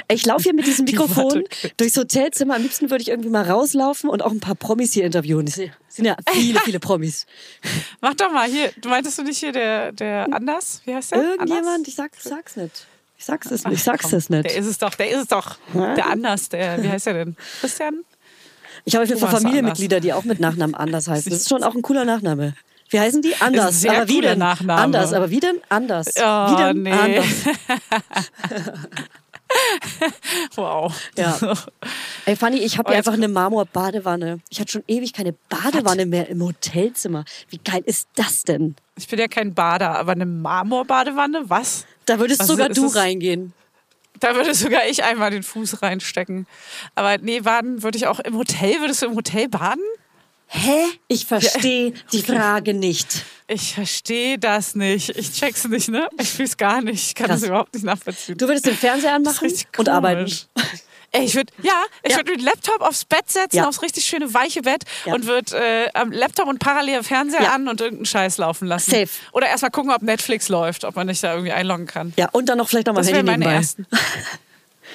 Speaker 2: Ich laufe hier mit diesem
Speaker 1: Die
Speaker 2: Mikrofon
Speaker 1: Worte.
Speaker 2: durchs Hotelzimmer. Am liebsten würde ich irgendwie mal rauslaufen und auch ein paar Promis hier interviewen. Es sind ja viele, viele Promis.
Speaker 1: Mach doch mal hier. Du meintest du nicht hier der, der Anders? Wie heißt der?
Speaker 2: Irgendjemand,
Speaker 1: Anders?
Speaker 2: ich sag, sag's nicht. Ich sag's es nicht. Ich sag's es
Speaker 1: Der
Speaker 2: nicht.
Speaker 1: ist es doch, der ist es doch. Der Anders, der, wie heißt der denn? Christian?
Speaker 2: Ich habe auf jeden Fall Familienmitglieder, die auch mit Nachnamen anders heißen. Das ist schon auch ein cooler Nachname. Wie heißen die? Anders. aber wie denn?
Speaker 1: Nachname.
Speaker 2: Anders. Aber wie denn? Anders.
Speaker 1: Oh,
Speaker 2: wie denn?
Speaker 1: nee.
Speaker 2: Anders.
Speaker 1: Wow.
Speaker 2: Ja. Ey, Fanny, ich habe
Speaker 1: Oh,
Speaker 2: hier
Speaker 1: jetzt-
Speaker 2: einfach eine Marmor-Badewanne. Ich hatte schon ewig keine Badewanne mehr im Hotelzimmer. Wie geil ist das denn?
Speaker 1: Ich bin ja kein Bader, aber eine Marmorbadewanne, was?
Speaker 2: Da würdest
Speaker 1: Was
Speaker 2: sogar du reingehen.
Speaker 1: Da würde sogar ich einmal den Fuß reinstecken. Aber nee, baden würde ich auch im Hotel. Würdest du im Hotel baden?
Speaker 2: Hä? Ich verstehe die Frage nicht.
Speaker 1: Ich verstehe das nicht. Ich check's nicht, ne? Ich fühl's gar nicht. Ich kann
Speaker 2: Krass.
Speaker 1: das überhaupt nicht nachvollziehen.
Speaker 2: Du würdest den Fernseher
Speaker 1: Das ist
Speaker 2: anmachen und arbeiten.
Speaker 1: Ey, ich würde, ja, ich
Speaker 2: Ja.
Speaker 1: würde den Laptop aufs Bett setzen,
Speaker 2: Ja.
Speaker 1: aufs richtig schöne weiche Bett
Speaker 2: Ja.
Speaker 1: und würde äh, am Laptop und parallel Fernseher
Speaker 2: Ja.
Speaker 1: an und irgendeinen Scheiß laufen lassen.
Speaker 2: Safe.
Speaker 1: Oder erstmal gucken, ob Netflix läuft, ob man nicht da irgendwie einloggen kann.
Speaker 2: Ja, und dann noch vielleicht noch mal
Speaker 1: Das
Speaker 2: Handy nebenbei.
Speaker 1: ersten.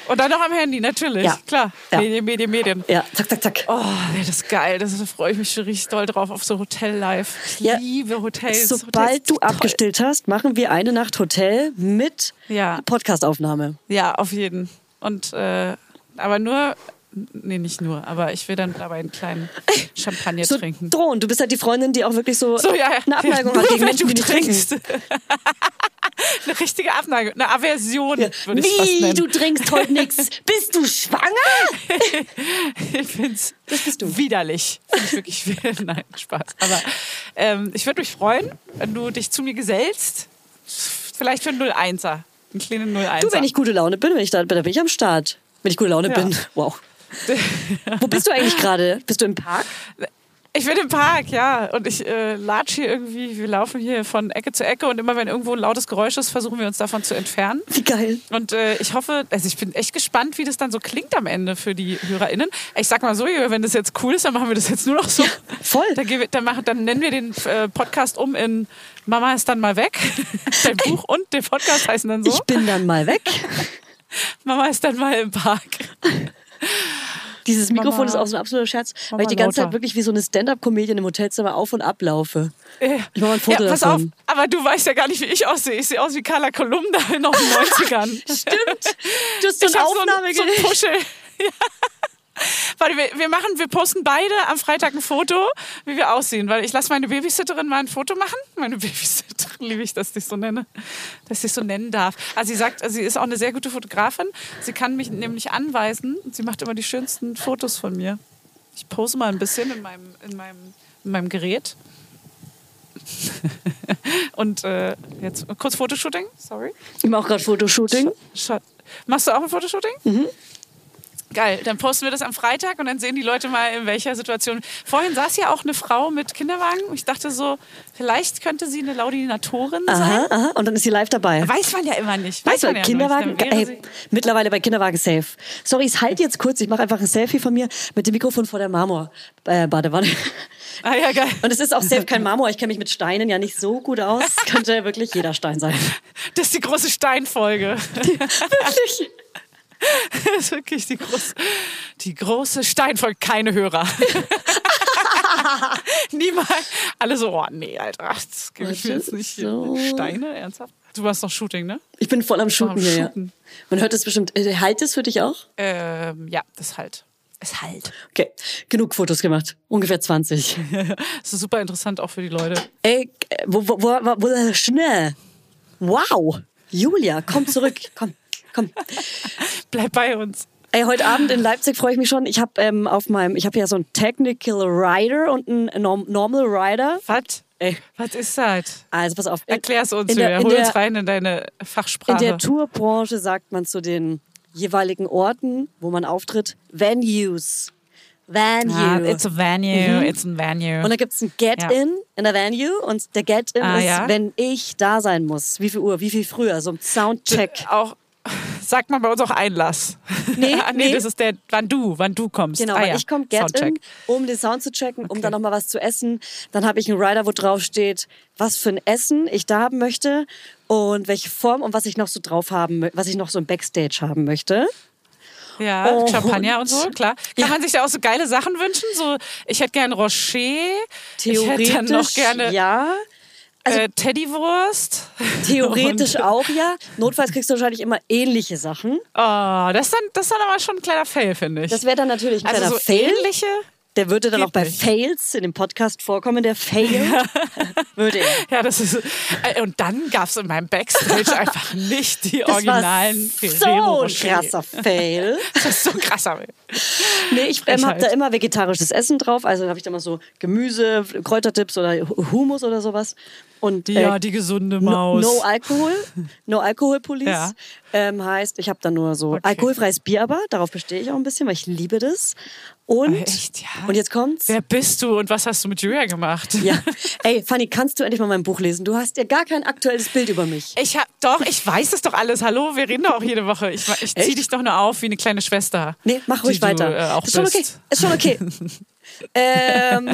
Speaker 1: Und dann noch am Handy, natürlich.
Speaker 2: Ja.
Speaker 1: Klar.
Speaker 2: Ja.
Speaker 1: Medien, Medien, Medien.
Speaker 2: Ja, zack, zack, zack.
Speaker 1: Oh, wäre das geil. Das, da freue ich mich schon richtig doll drauf auf so Hotel-Life. Ich
Speaker 2: Ja.
Speaker 1: liebe Hotels.
Speaker 2: Sobald
Speaker 1: Hotels
Speaker 2: du abgestillt hast, machen wir eine Nacht Hotel mit
Speaker 1: Ja.
Speaker 2: Podcastaufnahme.
Speaker 1: Ja, auf jeden. Und, äh, aber nur, nee, nicht nur, aber ich will dann dabei einen kleinen Champagner
Speaker 2: So
Speaker 1: trinken.
Speaker 2: drohen. Du bist halt die Freundin, die auch wirklich so,
Speaker 1: So, ja, ja.
Speaker 2: eine Abneigung
Speaker 1: Nur
Speaker 2: hat gegen Menschen,
Speaker 1: du
Speaker 2: die nicht trinken.
Speaker 1: eine richtige Abneigung, eine Aversion, würde ich
Speaker 2: Wie,
Speaker 1: nennen.
Speaker 2: du trinkst heute nichts? Bist du schwanger?
Speaker 1: Ich finde es
Speaker 2: bist du.
Speaker 1: widerlich. Find ich wirklich. Nein, Spaß. Aber ähm, ich würde mich freuen, wenn du dich zu mir gesellst. Vielleicht für einen 01er. Einen kleinen 01er.
Speaker 2: Du, wenn ich gute Laune bin, wenn ich da bin, dann bin ich am Start. Wenn ich gute Laune
Speaker 1: Ja.
Speaker 2: bin. Wow. Wo bist du eigentlich gerade? Bist du im Park?
Speaker 1: Ich bin im Park, ja. Und ich äh, latsch hier irgendwie. Wir laufen hier von Ecke zu Ecke und immer wenn irgendwo ein lautes Geräusch ist, versuchen wir uns davon zu entfernen.
Speaker 2: Wie geil.
Speaker 1: Und äh, ich hoffe, also ich bin echt gespannt, wie das dann so klingt am Ende für die HörerInnen. Ich sag mal so, wenn das jetzt cool ist, dann machen wir das jetzt nur noch so.
Speaker 2: voll.
Speaker 1: Dann, gehen wir- dann, machen, dann nennen wir den äh, Podcast um in Mama ist dann mal weg. Dein Buch und der Podcast heißen dann so.
Speaker 2: Ich bin dann mal weg.
Speaker 1: Mama ist dann mal im Park.
Speaker 2: Dieses Mikrofon
Speaker 1: Mama-
Speaker 2: ist auch so ein absoluter Scherz, weil
Speaker 1: Mama
Speaker 2: ich die ganze Zeit
Speaker 1: lauter.
Speaker 2: wirklich wie so eine Stand-Up-Comedian im Hotelzimmer auf und ab laufe. Ich mach mal ein Foto
Speaker 1: ja, pass
Speaker 2: davon.
Speaker 1: auf, aber du weißt ja gar nicht, wie ich aussehe. Ich sehe aus wie Carla Kolumna in den 90ern.
Speaker 2: Stimmt. Du hast so
Speaker 1: Ich
Speaker 2: ein
Speaker 1: hab so ein, so
Speaker 2: Aufnahmegerät.
Speaker 1: ein Puschel. Ja. Warte, wir, wir machen, wir posten beide am Freitag ein Foto, wie wir aussehen, weil ich lasse meine Babysitterin mal ein Foto machen. Meine Babysitterin liebe ich, dass ich so nenne, dass ich so nennen darf. Also sie sagt, sie ist auch eine sehr gute Fotografin. Sie kann mich nämlich anweisen sie macht immer die schönsten Fotos von mir. Ich pose mal ein bisschen in meinem, in meinem, in meinem Gerät. Und äh, jetzt kurz Fotoshooting, sorry.
Speaker 2: Ich mache auch gerade Fotoshooting.
Speaker 1: Scha- Machst du auch ein Fotoshooting? Geil, dann posten wir das am Freitag und dann sehen die Leute mal, in welcher Situation. Vorhin saß ja auch eine Frau mit Kinderwagen. Ich dachte so, vielleicht könnte sie eine Laudinatorin sein.
Speaker 2: Aha, aha. Und dann ist sie live dabei.
Speaker 1: Weiß man ja immer nicht.
Speaker 2: Weißt
Speaker 1: Weiß
Speaker 2: du,
Speaker 1: man ja
Speaker 2: Kinderwagen,
Speaker 1: nicht.
Speaker 2: Ey, mittlerweile bei Kinderwagen safe. Sorry, ich halte jetzt kurz, ich mache einfach ein Selfie von mir mit dem Mikrofon vor der Marmor. Äh, Badewanne.
Speaker 1: Ah ja, geil.
Speaker 2: Und es ist auch safe kein Marmor. Ich kenne mich mit Steinen ja nicht so gut aus. Könnte wirklich jeder Stein sein.
Speaker 1: Das ist die große Steinfolge.
Speaker 2: Wirklich?
Speaker 1: Das ist wirklich die große, die große Steinfolge. Keine Hörer. Niemals. Alle so, oh nee, Alter, das gebe ich mir jetzt nicht.
Speaker 2: So.
Speaker 1: Steine, ernsthaft? Du warst noch Shooting, ne?
Speaker 2: Ich bin voll am Shooten
Speaker 1: am
Speaker 2: hier. Ja.
Speaker 1: Shooten.
Speaker 2: Man hört es bestimmt. Äh, Halt es für dich auch?
Speaker 1: Ähm, ja, das halt. Es halt.
Speaker 2: Okay, genug Fotos gemacht. Ungefähr 20.
Speaker 1: Das ist super interessant auch für die Leute.
Speaker 2: Ey, äh, wo, wo, wo, wo, wo schnell. Wow. Julia, komm zurück. Komm, komm.
Speaker 1: Bleib bei uns.
Speaker 2: Ey, heute Abend in Leipzig freue ich mich schon. Ich habe ähm, auf meinem, ich habe ja so einen Technical Rider und einen Norm Normal Rider.
Speaker 1: Was?
Speaker 2: Ey.
Speaker 1: Was ist das?
Speaker 2: Also pass auf.
Speaker 1: Erklär's uns,
Speaker 2: in der, in
Speaker 1: Hol uns
Speaker 2: der,
Speaker 1: rein in deine Fachsprache.
Speaker 2: in der Tourbranche sagt man zu den jeweiligen Orten, wo man auftritt, Venues. Venue.
Speaker 1: ah, it's a venue, it's a venue.
Speaker 2: Und da gibt's ein Get-In in der Venue und der Get-In
Speaker 1: Ah,
Speaker 2: ist,
Speaker 1: ja?
Speaker 2: wenn ich da sein muss. Wie viel Uhr? Wie viel früher? So ein Soundcheck.
Speaker 1: auch, sagt man bei uns auch Einlass.
Speaker 2: Nee,
Speaker 1: ah, nee,
Speaker 2: nee.
Speaker 1: das ist der, wann du, wann du kommst.
Speaker 2: Genau,
Speaker 1: ah, ja.
Speaker 2: ich komme Get-In,
Speaker 1: Soundcheck.
Speaker 2: um den Sound zu checken, um dann nochmal was zu essen. Dann habe ich einen Rider, wo drauf steht, was für ein Essen ich da haben möchte und welche Form und was ich noch so drauf haben, was ich noch so im Backstage haben möchte.
Speaker 1: Ja,
Speaker 2: Und-
Speaker 1: Champagner und so, klar. Kann
Speaker 2: Ja.
Speaker 1: man sich da auch so geile Sachen wünschen? So, ich hätte gern Rocher.
Speaker 2: Theoretisch,
Speaker 1: ich hätte dann noch gerne
Speaker 2: ja. Also
Speaker 1: äh, Teddywurst.
Speaker 2: Theoretisch auch ja. Notfalls kriegst du wahrscheinlich immer ähnliche Sachen.
Speaker 1: Oh, das ist dann, das ist dann aber schon ein kleiner Fail, finde ich.
Speaker 2: Das wäre dann natürlich ein
Speaker 1: also
Speaker 2: kleiner
Speaker 1: so
Speaker 2: Fail.
Speaker 1: ähnliche.
Speaker 2: Der würde dann
Speaker 1: Geht
Speaker 2: auch bei
Speaker 1: nicht.
Speaker 2: Fails in dem Podcast vorkommen, der Fail. würde er.
Speaker 1: Ja, das ist. äh, Und dann gab es in meinem Backstage einfach nicht die
Speaker 2: Das
Speaker 1: originalen
Speaker 2: war so ein krasser Fail.
Speaker 1: Das ist so krasser.
Speaker 2: Nee, ich ähm, habe da immer vegetarisches Essen drauf. Also habe ich da mal so Gemüse, Kräutertips oder Hu- Hummus oder sowas. Und äh,
Speaker 1: Ja, die gesunde
Speaker 2: no,
Speaker 1: Maus.
Speaker 2: no Alkohol, no Alkohol Police
Speaker 1: Ja.
Speaker 2: ähm, heißt, ich habe da nur so
Speaker 1: Okay.
Speaker 2: alkoholfreies Bier, aber darauf bestehe ich auch ein bisschen, weil ich liebe das. Und
Speaker 1: Ah, echt, ja?
Speaker 2: und jetzt kommt's.
Speaker 1: Wer bist du und was hast du mit Julia gemacht?
Speaker 2: Ja, ey, Fanny, kannst du endlich mal mein Buch lesen? Du hast ja gar kein aktuelles Bild über mich.
Speaker 1: Ich hab doch, ich weiß es doch alles. Hallo, wir reden doch auch jede Woche. Ich, ich zieh dich doch nur auf wie eine kleine Schwester.
Speaker 2: Nee, mach ruhig weiter.
Speaker 1: Du, äh,
Speaker 2: ist schon okay. Ist schon okay. ähm,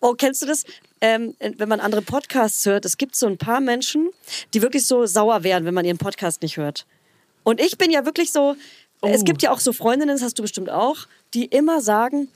Speaker 2: oh, kennst du das? Ähm, wenn man andere Podcasts hört, es gibt so ein paar Menschen, die wirklich so sauer werden, wenn man ihren Podcast nicht hört. Und ich bin ja wirklich so, es
Speaker 1: Oh.
Speaker 2: gibt ja auch so Freundinnen, das hast du bestimmt auch, die immer sagen,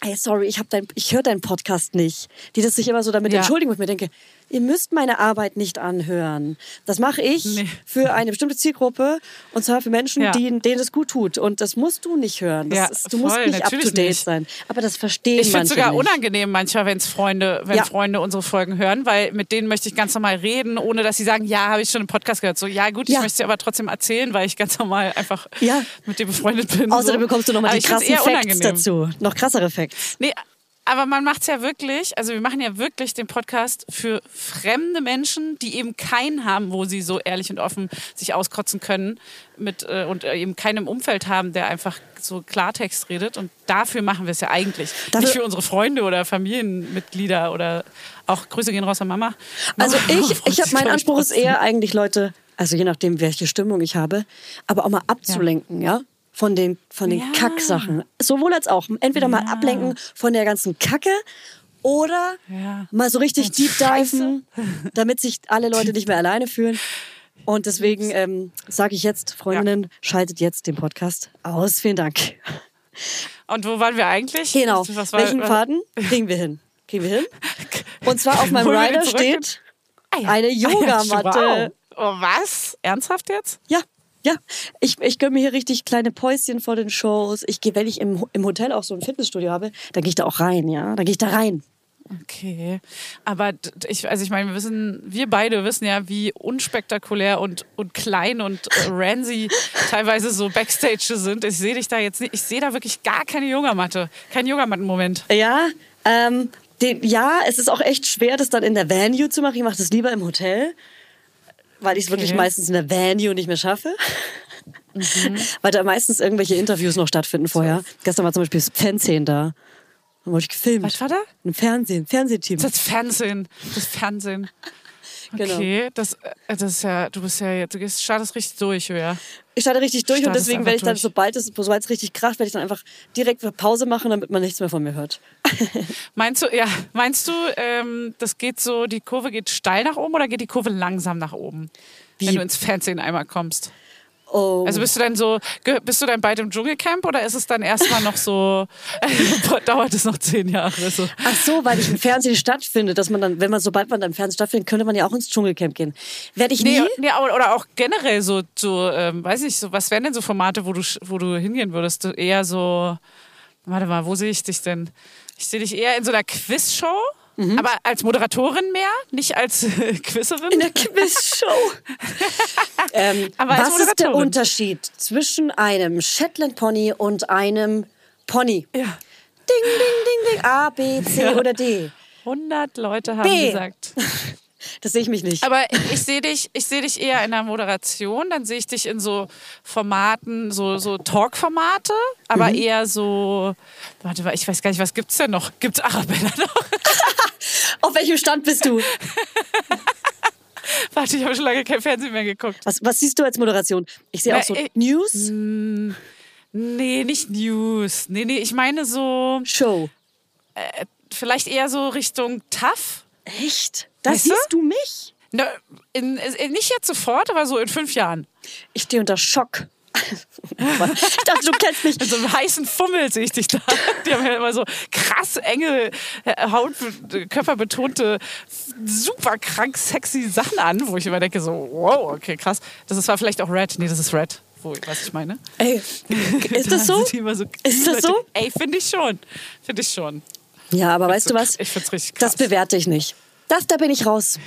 Speaker 2: Hey, sorry, ich, hab dein, ich höre deinen Podcast nicht. Die das sich immer so damit
Speaker 1: Ja.
Speaker 2: entschuldigen, wo ich mir denke, ihr müsst meine Arbeit nicht anhören. Das mache ich
Speaker 1: Nee.
Speaker 2: für eine bestimmte Zielgruppe und zwar für Menschen,
Speaker 1: Ja.
Speaker 2: die, denen es gut tut. Und das musst du nicht hören. Das
Speaker 1: Ja,
Speaker 2: ist, du musst
Speaker 1: voll,
Speaker 2: nicht date
Speaker 1: nicht.
Speaker 2: sein. Aber das verstehen
Speaker 1: Ich finde
Speaker 2: manche
Speaker 1: sogar
Speaker 2: nicht.
Speaker 1: unangenehm manchmal, wenn's Freunde, wenn
Speaker 2: Ja.
Speaker 1: Freunde unsere Folgen hören, weil mit denen möchte ich ganz normal reden, ohne dass sie sagen, ja, habe ich schon im Podcast gehört. So, ja gut, ich möchte es dir aber trotzdem erzählen, weil ich ganz normal einfach
Speaker 2: Ja.
Speaker 1: mit dir befreundet bin.
Speaker 2: Außerdem
Speaker 1: so.
Speaker 2: bekommst du nochmal die
Speaker 1: ich
Speaker 2: krassen Facts
Speaker 1: unangenehm.
Speaker 2: dazu. Noch krassere Facts.
Speaker 1: Nee, aber man macht es ja wirklich, also wir machen ja wirklich den Podcast für fremde Menschen, die eben keinen haben, wo sie so ehrlich und offen sich auskotzen können mit, äh, und äh, eben keinen im Umfeld haben, der einfach so Klartext redet. Und dafür machen wir es ja eigentlich.
Speaker 2: Dafür-
Speaker 1: Nicht für unsere Freunde oder Familienmitglieder oder auch Grüße gehen raus an Mama.
Speaker 2: Also ich, ich habe mein Anspruch ist eher eigentlich Leute, also je nachdem, welche Stimmung ich habe, aber auch mal abzulenken, ja, von den, von den
Speaker 1: Ja.
Speaker 2: Kacksachen. Sowohl als auch. Entweder mal
Speaker 1: Ja.
Speaker 2: ablenken von der ganzen Kacke oder
Speaker 1: Ja.
Speaker 2: mal so richtig deep diven, damit sich alle Leute nicht mehr alleine fühlen. Und deswegen ähm, sage ich jetzt, Freundinnen, schaltet jetzt den Podcast aus. Vielen Dank.
Speaker 1: Und wo waren wir eigentlich?
Speaker 2: Genau.
Speaker 1: War,
Speaker 2: Welchen
Speaker 1: was,
Speaker 2: Faden kriegen wir hin? Kriegen wir hin? Und zwar auf meinem Rider steht
Speaker 1: Ah
Speaker 2: eine
Speaker 1: Ah
Speaker 2: Yogamatte.
Speaker 1: wow. Oh, was? Ernsthaft jetzt?
Speaker 2: Ja, ja. Ich, ich gönne mir hier richtig kleine Päuschen vor den Shows. Ich gehe, wenn ich im, im Hotel auch so ein Fitnessstudio habe, dann gehe ich da auch rein, ja. Dann gehe ich da rein.
Speaker 1: Okay, aber ich, also ich meine, wir wissen, wir beide wissen ja, wie unspektakulär und, und klein und äh, Ramsey teilweise so Backstage sind. Ich sehe dich da jetzt nicht, ich sehe da wirklich gar keine Yogamatte, kein Yogamatten-Moment.
Speaker 2: Ja, ähm, den, ja, es ist auch echt schwer, das dann in der Venue zu machen. Ich mache das lieber im Hotel, weil ich es wirklich
Speaker 1: Okay.
Speaker 2: meistens in der Venue nicht mehr schaffe. Weil da meistens irgendwelche Interviews noch stattfinden vorher. Gestern war zum Beispiel das Fernsehen da. Dann wurde ich gefilmt.
Speaker 1: Was war da?
Speaker 2: Ein Fernsehen, Fernsehteam.
Speaker 1: Das Fernsehen. Das Fernsehen.
Speaker 2: Genau.
Speaker 1: Okay, das, äh, das ist ja, du bist ja jetzt, du startest richtig durch, ja.
Speaker 2: Ich starte richtig durch und
Speaker 1: Startest
Speaker 2: deswegen
Speaker 1: einfach
Speaker 2: werde ich dann,
Speaker 1: durch.
Speaker 2: sobald es, sobald es richtig kracht, werde ich dann einfach direkt Pause machen, damit man nichts mehr von mir hört.
Speaker 1: Meinst du, ja, meinst du, ähm, das geht so, die Kurve geht steil nach oben oder geht die Kurve langsam nach oben? Wenn du ins Fernsehen einmal kommst.
Speaker 2: Oh.
Speaker 1: Also bist du dann so, bist du dann bald im Dschungelcamp oder ist es dann erstmal noch so, dauert es noch zehn Jahre? So.
Speaker 2: Ach so, weil ich im Fernsehen stattfinde, dass man dann, wenn man, sobald man dann im Fernsehen stattfindet, könnte man ja auch ins Dschungelcamp gehen. Werde ich nie?
Speaker 1: Nee, nee, aber- oder auch generell so, so ähm, weiß ich, so, was wären denn so Formate, wo du, wo du hingehen würdest? Du eher so, warte mal, wo sehe ich dich denn? Ich sehe dich eher in so einer Quizshow, aber als Moderatorin mehr, nicht als äh, Quizzerin.
Speaker 2: In der Quizshow. ähm,
Speaker 1: Aber
Speaker 2: was ist der. Unterschied zwischen einem Shetland Pony und einem Pony?
Speaker 1: ja.
Speaker 2: Ding, ding, ding, ding. A, B, C oder D.
Speaker 1: 100 Leute haben
Speaker 2: B.
Speaker 1: gesagt.
Speaker 2: Das sehe ich mich nicht.
Speaker 1: Aber ich sehe dich, ich sehe dich eher in der Moderation, dann sehe ich dich in so Formaten, so, so Talk-Formate, aber eher so, warte mal, ich weiß gar nicht, was gibt's denn noch? Gibt's Arabella noch?
Speaker 2: Auf welchem Stand bist du?
Speaker 1: Warte, ich habe schon lange kein Fernsehen mehr geguckt.
Speaker 2: Was, was siehst du als Moderation? Ich sehe auch so
Speaker 1: ich-
Speaker 2: News,
Speaker 1: Nee, nicht News. Nee, nee, ich meine so,
Speaker 2: Show.
Speaker 1: vielleicht eher so Richtung Tough.
Speaker 2: Echt? Da
Speaker 1: Weißt du?
Speaker 2: siehst du mich?
Speaker 1: Na, in, in, nicht jetzt sofort, aber so in fünf Jahren.
Speaker 2: Ich stehe unter Schock. ich dachte, du kennst mich.
Speaker 1: Mit so einem heißen Fummel sehe ich dich da. Die haben ja immer so krass enge, äh, Haut, körperbetonte, super krank sexy Sachen an, wo ich immer denke so, wow, okay, krass. Das ist zwar vielleicht auch Red. Nee, das ist Red. Wo, was ich meine?
Speaker 2: Ey, ist das
Speaker 1: Da
Speaker 2: so?
Speaker 1: so
Speaker 2: Ist das so?
Speaker 1: Ey, finde ich schon. Finde ich schon.
Speaker 2: Ja, aber weißt du was?
Speaker 1: Ich find's richtig krass.
Speaker 2: Das bewerte ich nicht. Das, da bin ich raus.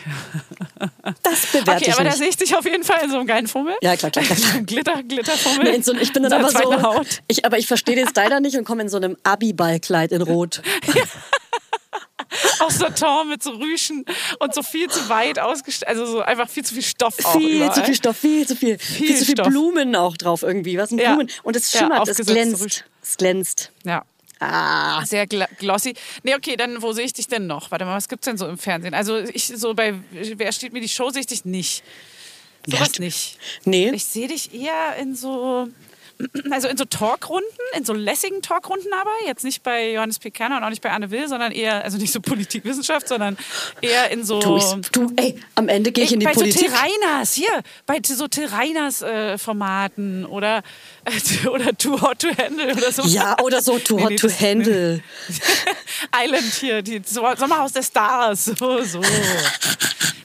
Speaker 2: Das bewerte
Speaker 1: Okay,
Speaker 2: ich
Speaker 1: aber da
Speaker 2: nicht.
Speaker 1: sehe ich dich auf jeden Fall in so einem geilen Fummel.
Speaker 2: Ja, klar, klar, klar, klar.
Speaker 1: Glitter, Glitterfummel.
Speaker 2: Nee, so, ich bin dann aber so.
Speaker 1: Haut.
Speaker 2: Ich, aber ich verstehe den Style dann nicht und komme in so einem Abi-Ballkleid in Rot.
Speaker 1: Aus Satin mit so Rüschen und so viel zu weit ausgestellt. Also so einfach viel zu viel Stoff auch
Speaker 2: Viel
Speaker 1: überall.
Speaker 2: zu viel Stoff, viel zu viel. Viel, zu viel. Blumen auch drauf irgendwie. Was sind
Speaker 1: Ja.
Speaker 2: Blumen? Und es
Speaker 1: Ja,
Speaker 2: schimmert, es
Speaker 1: aufgesetzte
Speaker 2: glänzt.
Speaker 1: Rüschen.
Speaker 2: Es glänzt.
Speaker 1: Ja.
Speaker 2: Ah.
Speaker 1: Sehr glossy. Nee, okay, dann wo sehe ich dich denn noch? Warte mal, was gibt's denn so im Fernsehen? Also ich so bei Wer steht mir die Show sehe ich dich nicht. Sowas
Speaker 2: Ja,
Speaker 1: nicht.
Speaker 2: Nee.
Speaker 1: Ich sehe dich eher in so also in so Talkrunden, in so lässigen Talkrunden aber, jetzt nicht bei Johannes P. Kerner und auch nicht bei Anne Will, sondern eher, also nicht so Politikwissenschaft, sondern eher in so...
Speaker 2: Du, ich, du, ey, am Ende gehe ich in die
Speaker 1: bei
Speaker 2: Politik.
Speaker 1: so Terrainers, hier, bei so Terrainers-Formaten oder, äh, oder Too Hot to Handle oder so.
Speaker 2: ja, oder so to
Speaker 1: Nee,
Speaker 2: hot
Speaker 1: nee,
Speaker 2: to
Speaker 1: das-
Speaker 2: handle.
Speaker 1: Island hier, die So- Sommerhaus der Stars. So, so.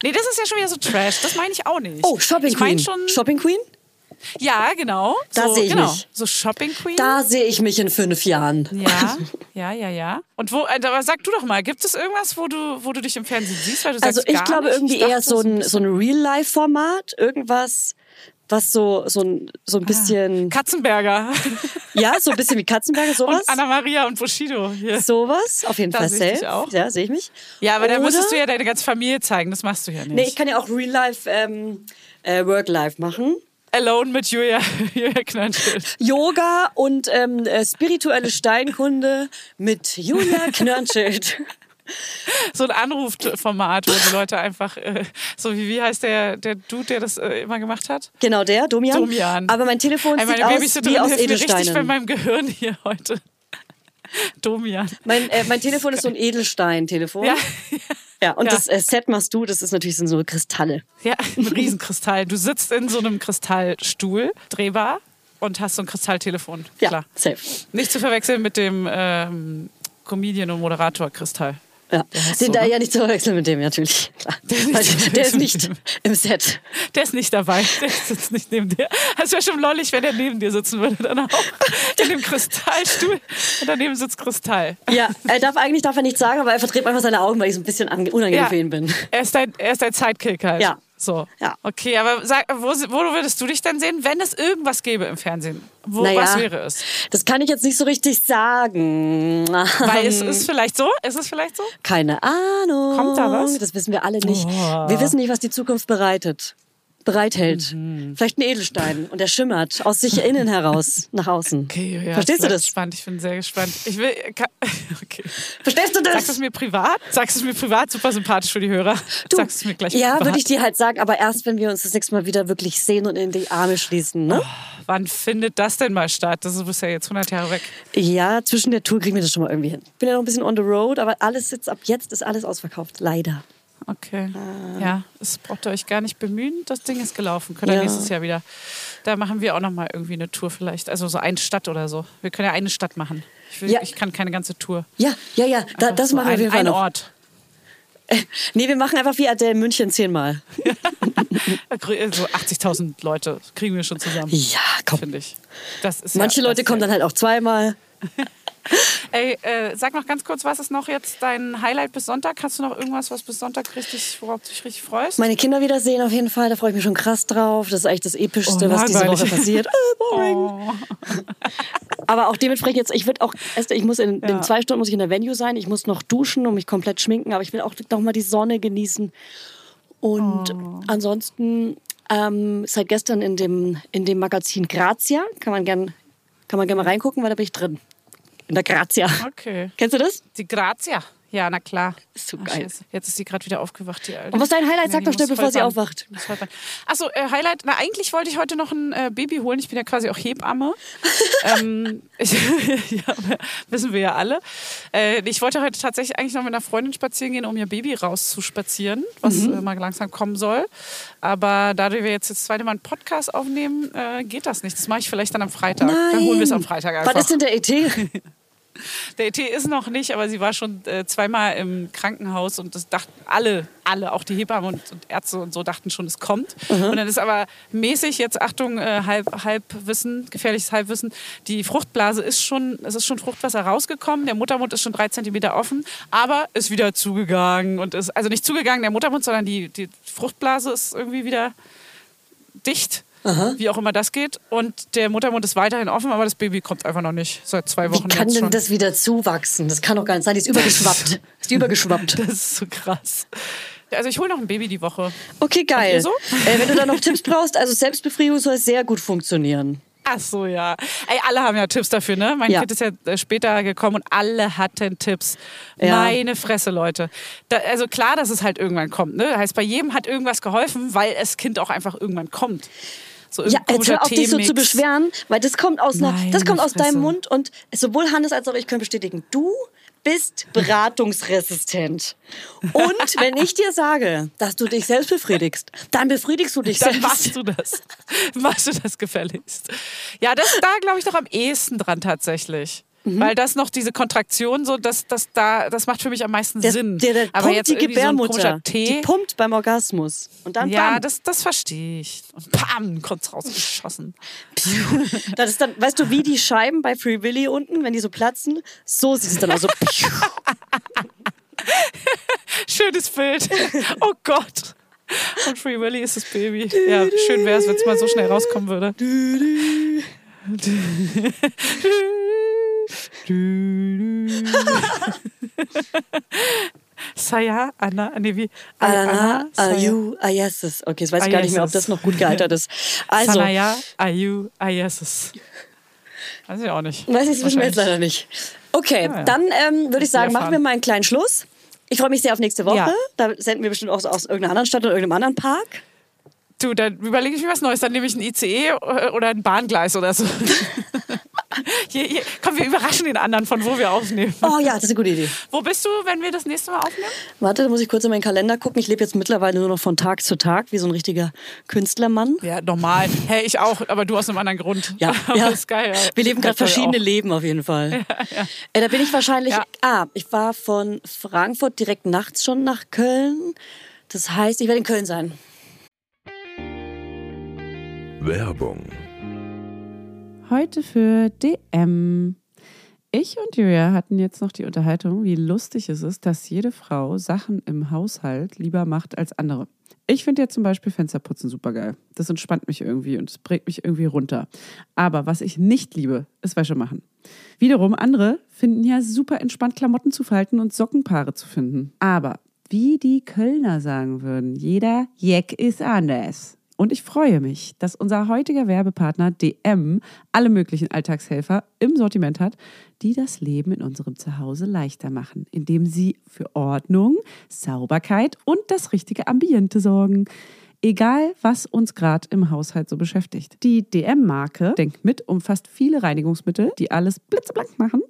Speaker 1: Nee, das ist ja schon wieder so Trash. Das meine ich auch nicht.
Speaker 2: Oh, Shopping
Speaker 1: ich mein
Speaker 2: Queen.
Speaker 1: schon.
Speaker 2: Shopping Queen?
Speaker 1: Ja, genau.
Speaker 2: Da
Speaker 1: so,
Speaker 2: sehe ich
Speaker 1: genau.
Speaker 2: mich.
Speaker 1: So Shopping Queen.
Speaker 2: Da sehe ich mich in fünf Jahren.
Speaker 1: Ja, ja, ja, ja. Und wo, äh, aber sag du doch mal, gibt es irgendwas, wo du, wo du dich im Fernsehen siehst? Weil du
Speaker 2: Also
Speaker 1: sagst,
Speaker 2: ich glaube
Speaker 1: nicht.
Speaker 2: irgendwie
Speaker 1: Ich
Speaker 2: eher so ein, so ein Real-Life-Format. Irgendwas, was so, so ein, so ein
Speaker 1: Ah.
Speaker 2: bisschen,
Speaker 1: Katzenberger
Speaker 2: ja, so ein bisschen wie Katzenberger, sowas.
Speaker 1: und Anna-Maria und Bushido. Hier.
Speaker 2: Sowas, auf jeden
Speaker 1: Da
Speaker 2: Fall
Speaker 1: sehe ich auch.
Speaker 2: Ja, sehe ich mich.
Speaker 1: Ja, aber da müsstest du ja deine ganze Familie zeigen. Das machst du ja nicht.
Speaker 2: Nee, ich kann ja auch Real-Life, ähm, äh, Work-Life machen.
Speaker 1: Alone mit Julia, Julia Knörnschild.
Speaker 2: Yoga und ähm, äh, spirituelle Steinkunde mit Julia Knörnschild.
Speaker 1: so ein Anrufformat, wo die Leute einfach, äh, so wie, wie heißt der, der Dude, der das äh, immer gemacht hat?
Speaker 2: Genau der, Domian.
Speaker 1: Domian.
Speaker 2: Aber mein Telefon
Speaker 1: Ey,
Speaker 2: sieht
Speaker 1: meine
Speaker 2: aus wie aus
Speaker 1: mir richtig bei
Speaker 2: Edelsteinen.
Speaker 1: meinem Gehirn hier heute. Domian.
Speaker 2: Mein, äh, mein Telefon ist so ein Edelstein-Telefon.
Speaker 1: Ja,
Speaker 2: Ja, und
Speaker 1: Ja.
Speaker 2: das äh, Set machst du, das ist natürlich so Kristalle.
Speaker 1: ja, ein Riesenkristall. Du sitzt in so einem Kristallstuhl, drehbar, und hast so ein Kristalltelefon.
Speaker 2: Ja,
Speaker 1: Klar.
Speaker 2: safe.
Speaker 1: Nicht zu verwechseln mit dem ähm, Comedian und Moderator Kristall.
Speaker 2: Ja. Den da
Speaker 1: ne?
Speaker 2: ja nicht zu verwechseln mit dem, natürlich.
Speaker 1: Der
Speaker 2: der ist nicht im Set.
Speaker 1: Der ist nicht dabei. Der sitzt nicht neben dir. Das wäre schon lollig, wenn er neben dir sitzen würde. Dann auch in dem Kristallstuhl. Und daneben sitzt Kristall.
Speaker 2: Ja, er darf eigentlich darf er nichts sagen, aber er verdreht manchmal seine Augen, weil ich so ein bisschen ange- unangenehm
Speaker 1: Ja.
Speaker 2: für ihn bin.
Speaker 1: Er ist dein, er ist dein Sidekick halt.
Speaker 2: Ja.
Speaker 1: So.
Speaker 2: Ja.
Speaker 1: Okay, aber sag, wo, wo würdest du dich denn sehen, wenn es irgendwas gäbe im Fernsehen? Wo,
Speaker 2: Naja.
Speaker 1: Was wäre es?
Speaker 2: Das kann ich jetzt nicht so richtig sagen.
Speaker 1: Weil es
Speaker 2: Ähm,
Speaker 1: ist vielleicht so? Ist es vielleicht so?
Speaker 2: Keine Ahnung.
Speaker 1: Kommt da was?
Speaker 2: Das wissen wir alle nicht.
Speaker 1: Oh.
Speaker 2: Wir wissen nicht, was die Zukunft bereitet. Bereithält.
Speaker 1: Mhm.
Speaker 2: Vielleicht ein Edelstein und der schimmert aus sich innen heraus nach außen.
Speaker 1: Okay, ja,
Speaker 2: Verstehst du das?
Speaker 1: Spannend, ich bin sehr gespannt. Ich will. Kann, okay.
Speaker 2: Verstehst du
Speaker 1: Sagst du es
Speaker 2: das?
Speaker 1: mir privat? Sagst du es mir privat? Super sympathisch für die Hörer.
Speaker 2: Du,
Speaker 1: Sagst du es mir gleich
Speaker 2: ja,
Speaker 1: privat?
Speaker 2: würde ich dir halt sagen, aber erst, wenn wir uns das nächste Mal wieder wirklich sehen und in die Arme schließen. Ne?
Speaker 1: Wann findet das denn mal statt? Das ist ja jetzt 100 Jahre weg.
Speaker 2: Ja, zwischen der Tour kriegen wir das schon mal irgendwie hin. Bin ja noch ein bisschen on the road, aber alles jetzt ab jetzt ist alles ausverkauft. Leider.
Speaker 1: Okay. Ja, es braucht ihr euch gar nicht bemühen. Das Ding ist gelaufen. Könnt ihr
Speaker 2: Ja.
Speaker 1: nächstes Jahr wieder. Da machen wir auch noch mal irgendwie eine Tour vielleicht. Also so eine Stadt oder so. Wir können ja eine Stadt machen. Ich, will,
Speaker 2: Ja.
Speaker 1: ich kann keine ganze Tour.
Speaker 2: Ja, ja, ja, da, das machen wir
Speaker 1: ein,
Speaker 2: Fall
Speaker 1: ein
Speaker 2: noch.
Speaker 1: Ort.
Speaker 2: Nee, wir machen einfach wie Adele München zehnmal.
Speaker 1: So 80.000 Leute kriegen wir schon zusammen.
Speaker 2: Ja, komm.
Speaker 1: Finde ich.
Speaker 2: Manche
Speaker 1: ja,
Speaker 2: Leute kommen dann halt auch zweimal.
Speaker 1: Ey, äh, sag noch ganz kurz, was ist noch jetzt dein Highlight bis Sonntag? Hast du noch irgendwas, was bis Sonntag richtig, worauf du dich richtig freust?
Speaker 2: Meine Kinder wiedersehen auf jeden Fall, da freue ich mich schon krass drauf. Das ist eigentlich das Epischste,
Speaker 1: Oh,
Speaker 2: was diese. Woche passiert. Äh, boring.
Speaker 1: Oh.
Speaker 2: Aber auch dementsprechend jetzt, ich würde auch, ich muss in,
Speaker 1: Ja.
Speaker 2: in zwei Stunden muss ich in der Venue sein. Ich muss noch duschen und mich komplett schminken, aber ich will auch noch mal die Sonne genießen. Und
Speaker 1: Oh.
Speaker 2: ansonsten ähm, seit gestern in dem, in dem Magazin Grazia, kann man gern, kann man gern mal reingucken, weil da bin ich drin. In der Grazia.
Speaker 1: Okay.
Speaker 2: Kennst du das?
Speaker 1: Die Grazia. Ja, na klar.
Speaker 2: Ist so
Speaker 1: Ach,
Speaker 2: geil.
Speaker 1: Scheiße. Jetzt ist sie gerade wieder aufgewacht, die Alte.
Speaker 2: Und was ist dein Highlight? Sag doch schnell, bevor sie aufwacht.
Speaker 1: Achso, äh, Highlight. Na, eigentlich wollte ich heute noch ein äh, Baby holen. Ich bin ja quasi auch Hebamme. ähm, ich, ja, wissen wir ja alle. Äh, ich wollte heute tatsächlich eigentlich noch mit einer Freundin spazieren gehen, um ihr Baby rauszuspazieren, was
Speaker 2: Mhm.
Speaker 1: äh, mal langsam kommen soll. Aber dadurch wir jetzt das zweite Mal einen Podcast aufnehmen, äh, geht das nicht. Das mache ich vielleicht dann am Freitag. Dann holen wir es am Freitag einfach.
Speaker 2: Was ist denn der ET?
Speaker 1: Der ET ist noch nicht, aber sie war schon äh, zweimal im Krankenhaus und das dachten alle, alle, auch die Hebammen und, und Ärzte und so dachten schon, es kommt. Und dann ist aber mäßig jetzt Achtung äh, halb Halbwissen, gefährliches Halbwissen. Die Fruchtblase ist schon, es ist schon Fruchtwasser rausgekommen. Der Muttermund ist schon drei Zentimeter offen, aber ist wieder zugegangen und ist also nicht zugegangen der Muttermund, sondern die die Fruchtblase ist irgendwie wieder dicht. Wie auch immer das geht. Und der Muttermund ist weiterhin offen, aber das Baby kommt einfach noch nicht. Seit zwei
Speaker 2: Wie
Speaker 1: Wochen
Speaker 2: kann
Speaker 1: jetzt
Speaker 2: denn
Speaker 1: schon.
Speaker 2: das wieder zuwachsen? Das kann doch gar nicht sein. Die ist übergeschwappt. ist die übergeschwappt.
Speaker 1: Das ist so krass. Also ich hole noch ein Baby die Woche.
Speaker 2: Okay, geil.
Speaker 1: so?
Speaker 2: Äh, wenn du da noch Tipps brauchst, also Selbstbefriedigung soll sehr gut funktionieren.
Speaker 1: Ach so, ja. Ey, alle haben ja Tipps dafür, ne? Mein
Speaker 2: Ja.
Speaker 1: Kind ist ja äh, später gekommen und alle hatten Tipps.
Speaker 2: Ja.
Speaker 1: Meine Fresse, Leute. Da, also klar, dass es halt irgendwann kommt, ne? Heißt, bei jedem hat irgendwas geholfen, weil das Kind auch einfach irgendwann kommt. So
Speaker 2: Ja, jetzt hör auf, dich so zu beschweren, weil das kommt aus, einer,
Speaker 1: Meine
Speaker 2: das kommt aus
Speaker 1: Fresse.
Speaker 2: deinem Mund und sowohl Hannes als auch ich können bestätigen, du bist beratungsresistent. Und wenn ich dir sage, dass du dich selbst befriedigst, dann befriedigst du dich
Speaker 1: Dann
Speaker 2: selbst.
Speaker 1: machst du das. machst du das gefälligst. Ja, das ist da, glaube ich, noch am ehesten dran tatsächlich.
Speaker 2: Mhm.
Speaker 1: Weil das noch diese Kontraktion, so, das, das, da, das macht für mich am meisten
Speaker 2: Der,
Speaker 1: Sinn.
Speaker 2: der, der
Speaker 1: Aber jetzt
Speaker 2: die
Speaker 1: so
Speaker 2: Gebärmutter.
Speaker 1: Tee.
Speaker 2: die pumpt beim Orgasmus. Und dann
Speaker 1: ja,
Speaker 2: bam.
Speaker 1: das, das verstehe ich. Und pam, kommt's rausgeschossen.
Speaker 2: Das ist dann, weißt du, wie die Scheiben bei Free Willy unten, wenn die so platzen, so sieht es dann aus. So.
Speaker 1: Schönes Bild. Oh Gott. Und Free Willy ist das Baby. Ja, schön wäre es, wenn es mal so schnell rauskommen würde. Saya, Anna, nee, wie?
Speaker 2: Anna. Ayu, Ayeses. Okay, jetzt weiß ich gar nicht mehr, ob das noch gut gealtert ist. Also,
Speaker 1: Sanaya, Ayu, Ayeses. Weiß ich auch nicht.
Speaker 2: weiß ich, das wissen wir jetzt leider nicht. Okay,
Speaker 1: ja.
Speaker 2: dann ähm, würde ich sagen, machen wir mal einen kleinen Schluss. Ich freue mich sehr auf nächste Woche.
Speaker 1: Ja.
Speaker 2: Da senden wir bestimmt auch aus irgendeiner anderen Stadt oder irgendeinem anderen Park.
Speaker 1: Du, dann überlege ich mir was Neues. Dann nehme ich ein ICE oder ein Bahngleis oder so. Hier, hier. Komm, wir überraschen den anderen, von wo wir aufnehmen.
Speaker 2: Oh ja, das ist eine gute Idee.
Speaker 1: Wo bist du, wenn wir das nächste Mal aufnehmen?
Speaker 2: Warte, da muss ich kurz in meinen Kalender gucken. Ich lebe jetzt mittlerweile nur noch von Tag zu Tag, wie so ein richtiger Künstlermann.
Speaker 1: Ja, normal. Hey, ich auch, aber du aus einem anderen Grund.
Speaker 2: Ja,
Speaker 1: aber
Speaker 2: ja.
Speaker 1: ist geil. Ja.
Speaker 2: Wir leben gerade verschiedene
Speaker 1: auch.
Speaker 2: Leben auf jeden Fall. Äh, da bin ich wahrscheinlich.
Speaker 1: Ja.
Speaker 2: Ah, ich war von Frankfurt direkt nachts schon nach Köln. Das heißt, ich werde in Köln sein.
Speaker 4: Werbung.
Speaker 3: Heute für DM. Ich und Julia hatten jetzt noch die Unterhaltung, wie lustig es ist, dass jede Frau Sachen im Haushalt lieber macht als andere. Ich finde ja zum Beispiel Fensterputzen super geil. Das entspannt mich irgendwie und es bringt mich irgendwie runter. Aber was ich nicht liebe, ist Wäsche machen. Wiederum andere finden ja super entspannt Klamotten zu falten und Sockenpaare zu finden. Aber wie die Kölner sagen würden, jeder Jeck ist anders. Und ich freue mich, dass unser heutiger Werbepartner DM alle möglichen Alltagshelfer im Sortiment hat, die das Leben in unserem Zuhause leichter machen, indem sie für Ordnung, Sauberkeit und das richtige Ambiente sorgen. Egal, was uns gerade im Haushalt so beschäftigt. Die DM-Marke denkt mit, umfasst viele Reinigungsmittel, die alles blitzeblank machen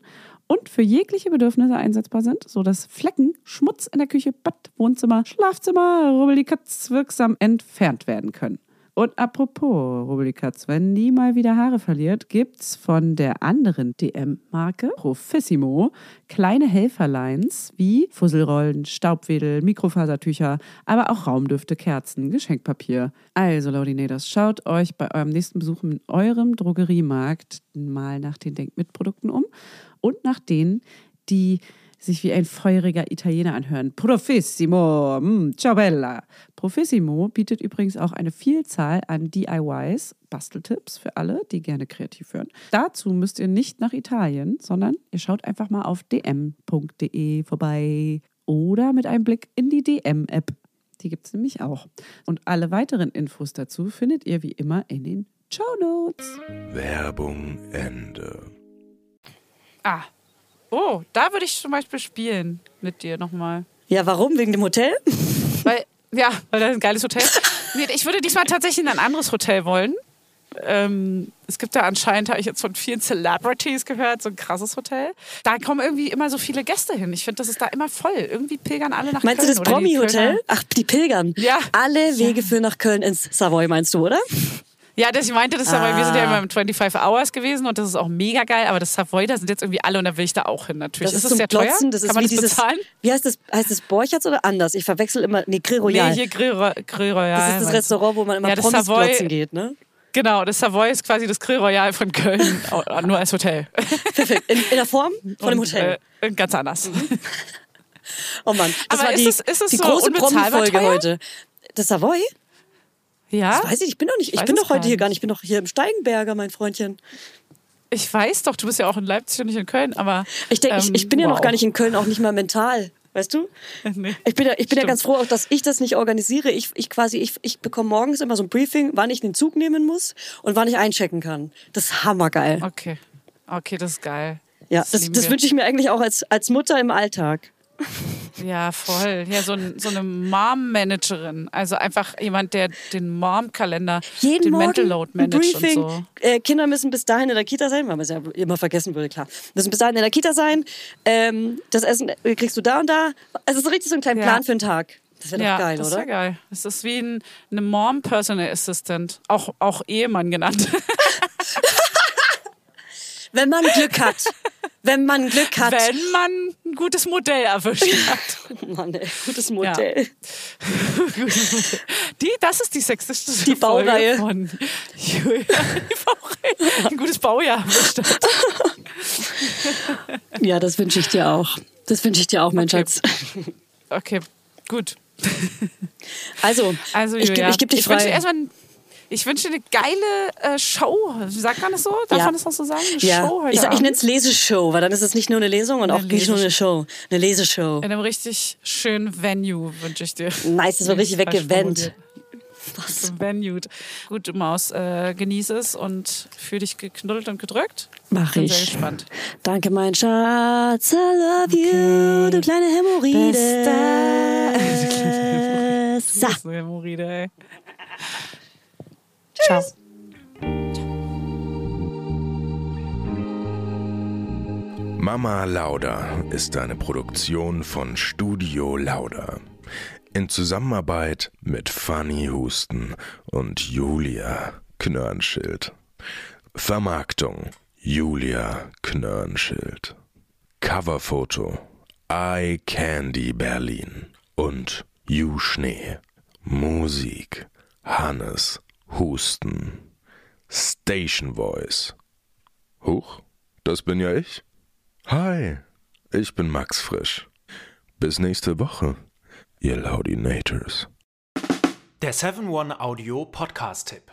Speaker 3: und für jegliche Bedürfnisse einsetzbar sind, sodass Flecken, Schmutz in der Küche, Bad, Wohnzimmer, Schlafzimmer, Rubbellikatz wirksam entfernt werden können. Und apropos Rubbellikatz, wenn die mal wieder Haare verliert, gibt's von der anderen DM-Marke Profissimo kleine Helferlines wie Fusselrollen, Staubwedel, Mikrofasertücher, aber auch Raumdüfte, Kerzen, Geschenkpapier. Also, Laudinators, schaut euch bei eurem nächsten Besuch in eurem Drogeriemarkt mal nach den Denkmitprodukten um und nach denen, die sich wie ein feuriger Italiener anhören. Profissimo, mm, ciao bella. Profissimo bietet übrigens auch eine Vielzahl an DIYs, Basteltipps für alle, die gerne kreativ hören. Dazu müsst ihr nicht nach Italien, sondern ihr schaut einfach mal auf dm.de vorbei oder mit einem Blick in die DM-App. Die gibt es nämlich auch. Und alle weiteren Infos dazu findet ihr wie immer in den Show Notes.
Speaker 4: Werbung Ende.
Speaker 1: Ah. Oh, da würde ich zum Beispiel spielen mit dir nochmal.
Speaker 2: Ja, warum? Wegen dem Hotel?
Speaker 1: Weil, ja, weil das ist ein geiles Hotel. Nee, ich würde diesmal tatsächlich in ein anderes Hotel wollen. Ähm, es gibt da anscheinend, habe ich jetzt von vielen Celebrities gehört, so ein krasses Hotel. Da kommen irgendwie immer so viele Gäste hin. Ich finde, das ist da immer voll. Irgendwie pilgern alle nach
Speaker 2: meinst
Speaker 1: Köln.
Speaker 2: Meinst du das Promi-Hotel? Ach, die pilgern.
Speaker 1: Ja.
Speaker 2: Alle Wege führen nach Köln ins Savoy, meinst du, oder?
Speaker 1: Ja, das, ich meinte das, ah. aber wir sind ja immer im 25 Hours gewesen und das ist auch mega geil, aber das Savoy, da sind jetzt irgendwie alle und da will ich da auch hin natürlich.
Speaker 2: Das ist,
Speaker 1: ist
Speaker 2: das
Speaker 1: sehr
Speaker 2: Plotzen,
Speaker 1: teuer?
Speaker 2: Das
Speaker 1: Kann man
Speaker 2: wie
Speaker 1: das
Speaker 2: dieses,
Speaker 1: bezahlen?
Speaker 2: Wie heißt das? Heißt das Borchertz oder anders? Ich verwechsel immer, nee, Grill Royal.
Speaker 1: Nee, hier Grill, Grill Royal.
Speaker 2: Das ist das Restaurant, wo man immer
Speaker 1: ja,
Speaker 2: Promis
Speaker 1: Savoy,
Speaker 2: glotzen geht, ne?
Speaker 1: Genau, das Savoy ist quasi das Grill Royal von Köln, nur als Hotel.
Speaker 2: Perfekt. In, in der Form von dem
Speaker 1: und,
Speaker 2: Hotel.
Speaker 1: Äh, ganz anders.
Speaker 2: Mhm. Oh Mann, das
Speaker 1: aber
Speaker 2: war
Speaker 1: ist
Speaker 2: die,
Speaker 1: es, ist es
Speaker 2: die
Speaker 1: so
Speaker 2: große Promi-Folge heute. Das Savoy?
Speaker 1: Ja?
Speaker 2: Das weiß ich, ich bin doch nicht. Ich,
Speaker 1: Ich
Speaker 2: bin doch heute
Speaker 1: gar
Speaker 2: hier gar
Speaker 1: nicht.
Speaker 2: nicht. Ich bin doch hier im Steigenberger, mein Freundchen.
Speaker 1: Ich weiß doch, du bist ja auch in Leipzig und nicht in Köln, aber.
Speaker 2: Ich denke, ich,
Speaker 1: ähm,
Speaker 2: ich bin ja noch
Speaker 1: wow.
Speaker 2: gar nicht in Köln, auch nicht mal mental. Weißt du?
Speaker 1: Nee.
Speaker 2: Ich bin ja, ich bin ja ganz froh, auch, dass ich das nicht organisiere. Ich, ich quasi, ich, ich bekomme morgens immer so ein Briefing, wann ich den Zug nehmen muss und wann ich einchecken kann. Das ist hammergeil.
Speaker 1: Okay. Okay, das ist geil.
Speaker 2: Ja, das, das
Speaker 1: wir.
Speaker 2: wünsche ich mir eigentlich auch als, als Mutter im Alltag.
Speaker 1: Ja, voll. Ja, so, ein, so eine Mom-Managerin. Also einfach jemand, der den Mom-Kalender,
Speaker 2: Jeden
Speaker 1: den
Speaker 2: Morgen
Speaker 1: Mental Load
Speaker 2: ein
Speaker 1: managt und
Speaker 2: Briefing.
Speaker 1: so.
Speaker 2: Äh, Kinder müssen bis dahin in der Kita sein, weil man es ja immer vergessen würde, klar. Müssen bis dahin in der Kita sein. Ähm, das Essen kriegst du da und da. Also so richtig so einen kleinen
Speaker 1: Ja.
Speaker 2: Plan für den Tag. Das wäre
Speaker 1: Ja,
Speaker 2: doch geil,
Speaker 1: das ist
Speaker 2: oder?
Speaker 1: ja geil. Es ist wie ein, eine Mom-Personal Assistant. Auch, auch Ehemann genannt.
Speaker 2: Wenn man Glück hat. Wenn man Glück hat.
Speaker 1: Wenn man ein gutes Modell erwischt hat.
Speaker 2: Mann, ey, gutes Modell.
Speaker 1: Die, das ist die sexistische
Speaker 2: Die Baureihe.
Speaker 1: Von Julia. Die Baureihe. Ein gutes Baujahr erwischt hat.
Speaker 2: Ja, das wünsche ich dir auch. Das wünsche ich dir auch, mein
Speaker 1: Okay.
Speaker 2: Schatz.
Speaker 1: Okay, gut.
Speaker 2: Also,
Speaker 1: Also,
Speaker 2: ich, geb-
Speaker 1: Julia,
Speaker 2: ich gebe dich
Speaker 1: ich wünsche
Speaker 2: frei.
Speaker 1: erstmal ein- ich wünsche eine geile äh, Show. Sagt man das so? Darf
Speaker 2: Ja.
Speaker 1: man das noch so sagen? Eine
Speaker 2: ja,
Speaker 1: Show heute
Speaker 2: ich, sag- ich nenne es Leseshow, weil dann ist es nicht nur eine Lesung und
Speaker 1: Eine
Speaker 2: auch nicht nur eine Show. Eine Leseshow.
Speaker 1: In einem richtig schönen Venue wünsche ich dir.
Speaker 2: Nice, das wird richtig weggewendet.
Speaker 1: So Venue. Gut, Maus, äh, genieß es und fühl dich geknuddelt und gedrückt.
Speaker 2: Mach
Speaker 1: Bin
Speaker 2: ich.
Speaker 1: sehr gespannt.
Speaker 2: Danke, mein Schatz. I love you, du kleine Hämorrhoide. So.
Speaker 1: Das ist eine Hämorrhoide, ey. Ciao.
Speaker 4: Mama Lauda ist eine Produktion von Studio Lauda. In Zusammenarbeit mit Fanny Husten und Julia Knörnschild. Vermarktung Julia Knörnschild. Coverfoto Eye Candy Berlin und You Schnee. Musik Hannes Husten. Station Voice. Huch, das bin ja ich. Hi, ich bin Max Frisch. Bis nächste Woche, ihr Laudinators.
Speaker 5: Der 7-One-Audio-Podcast-Tipp.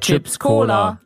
Speaker 6: Chips Cola.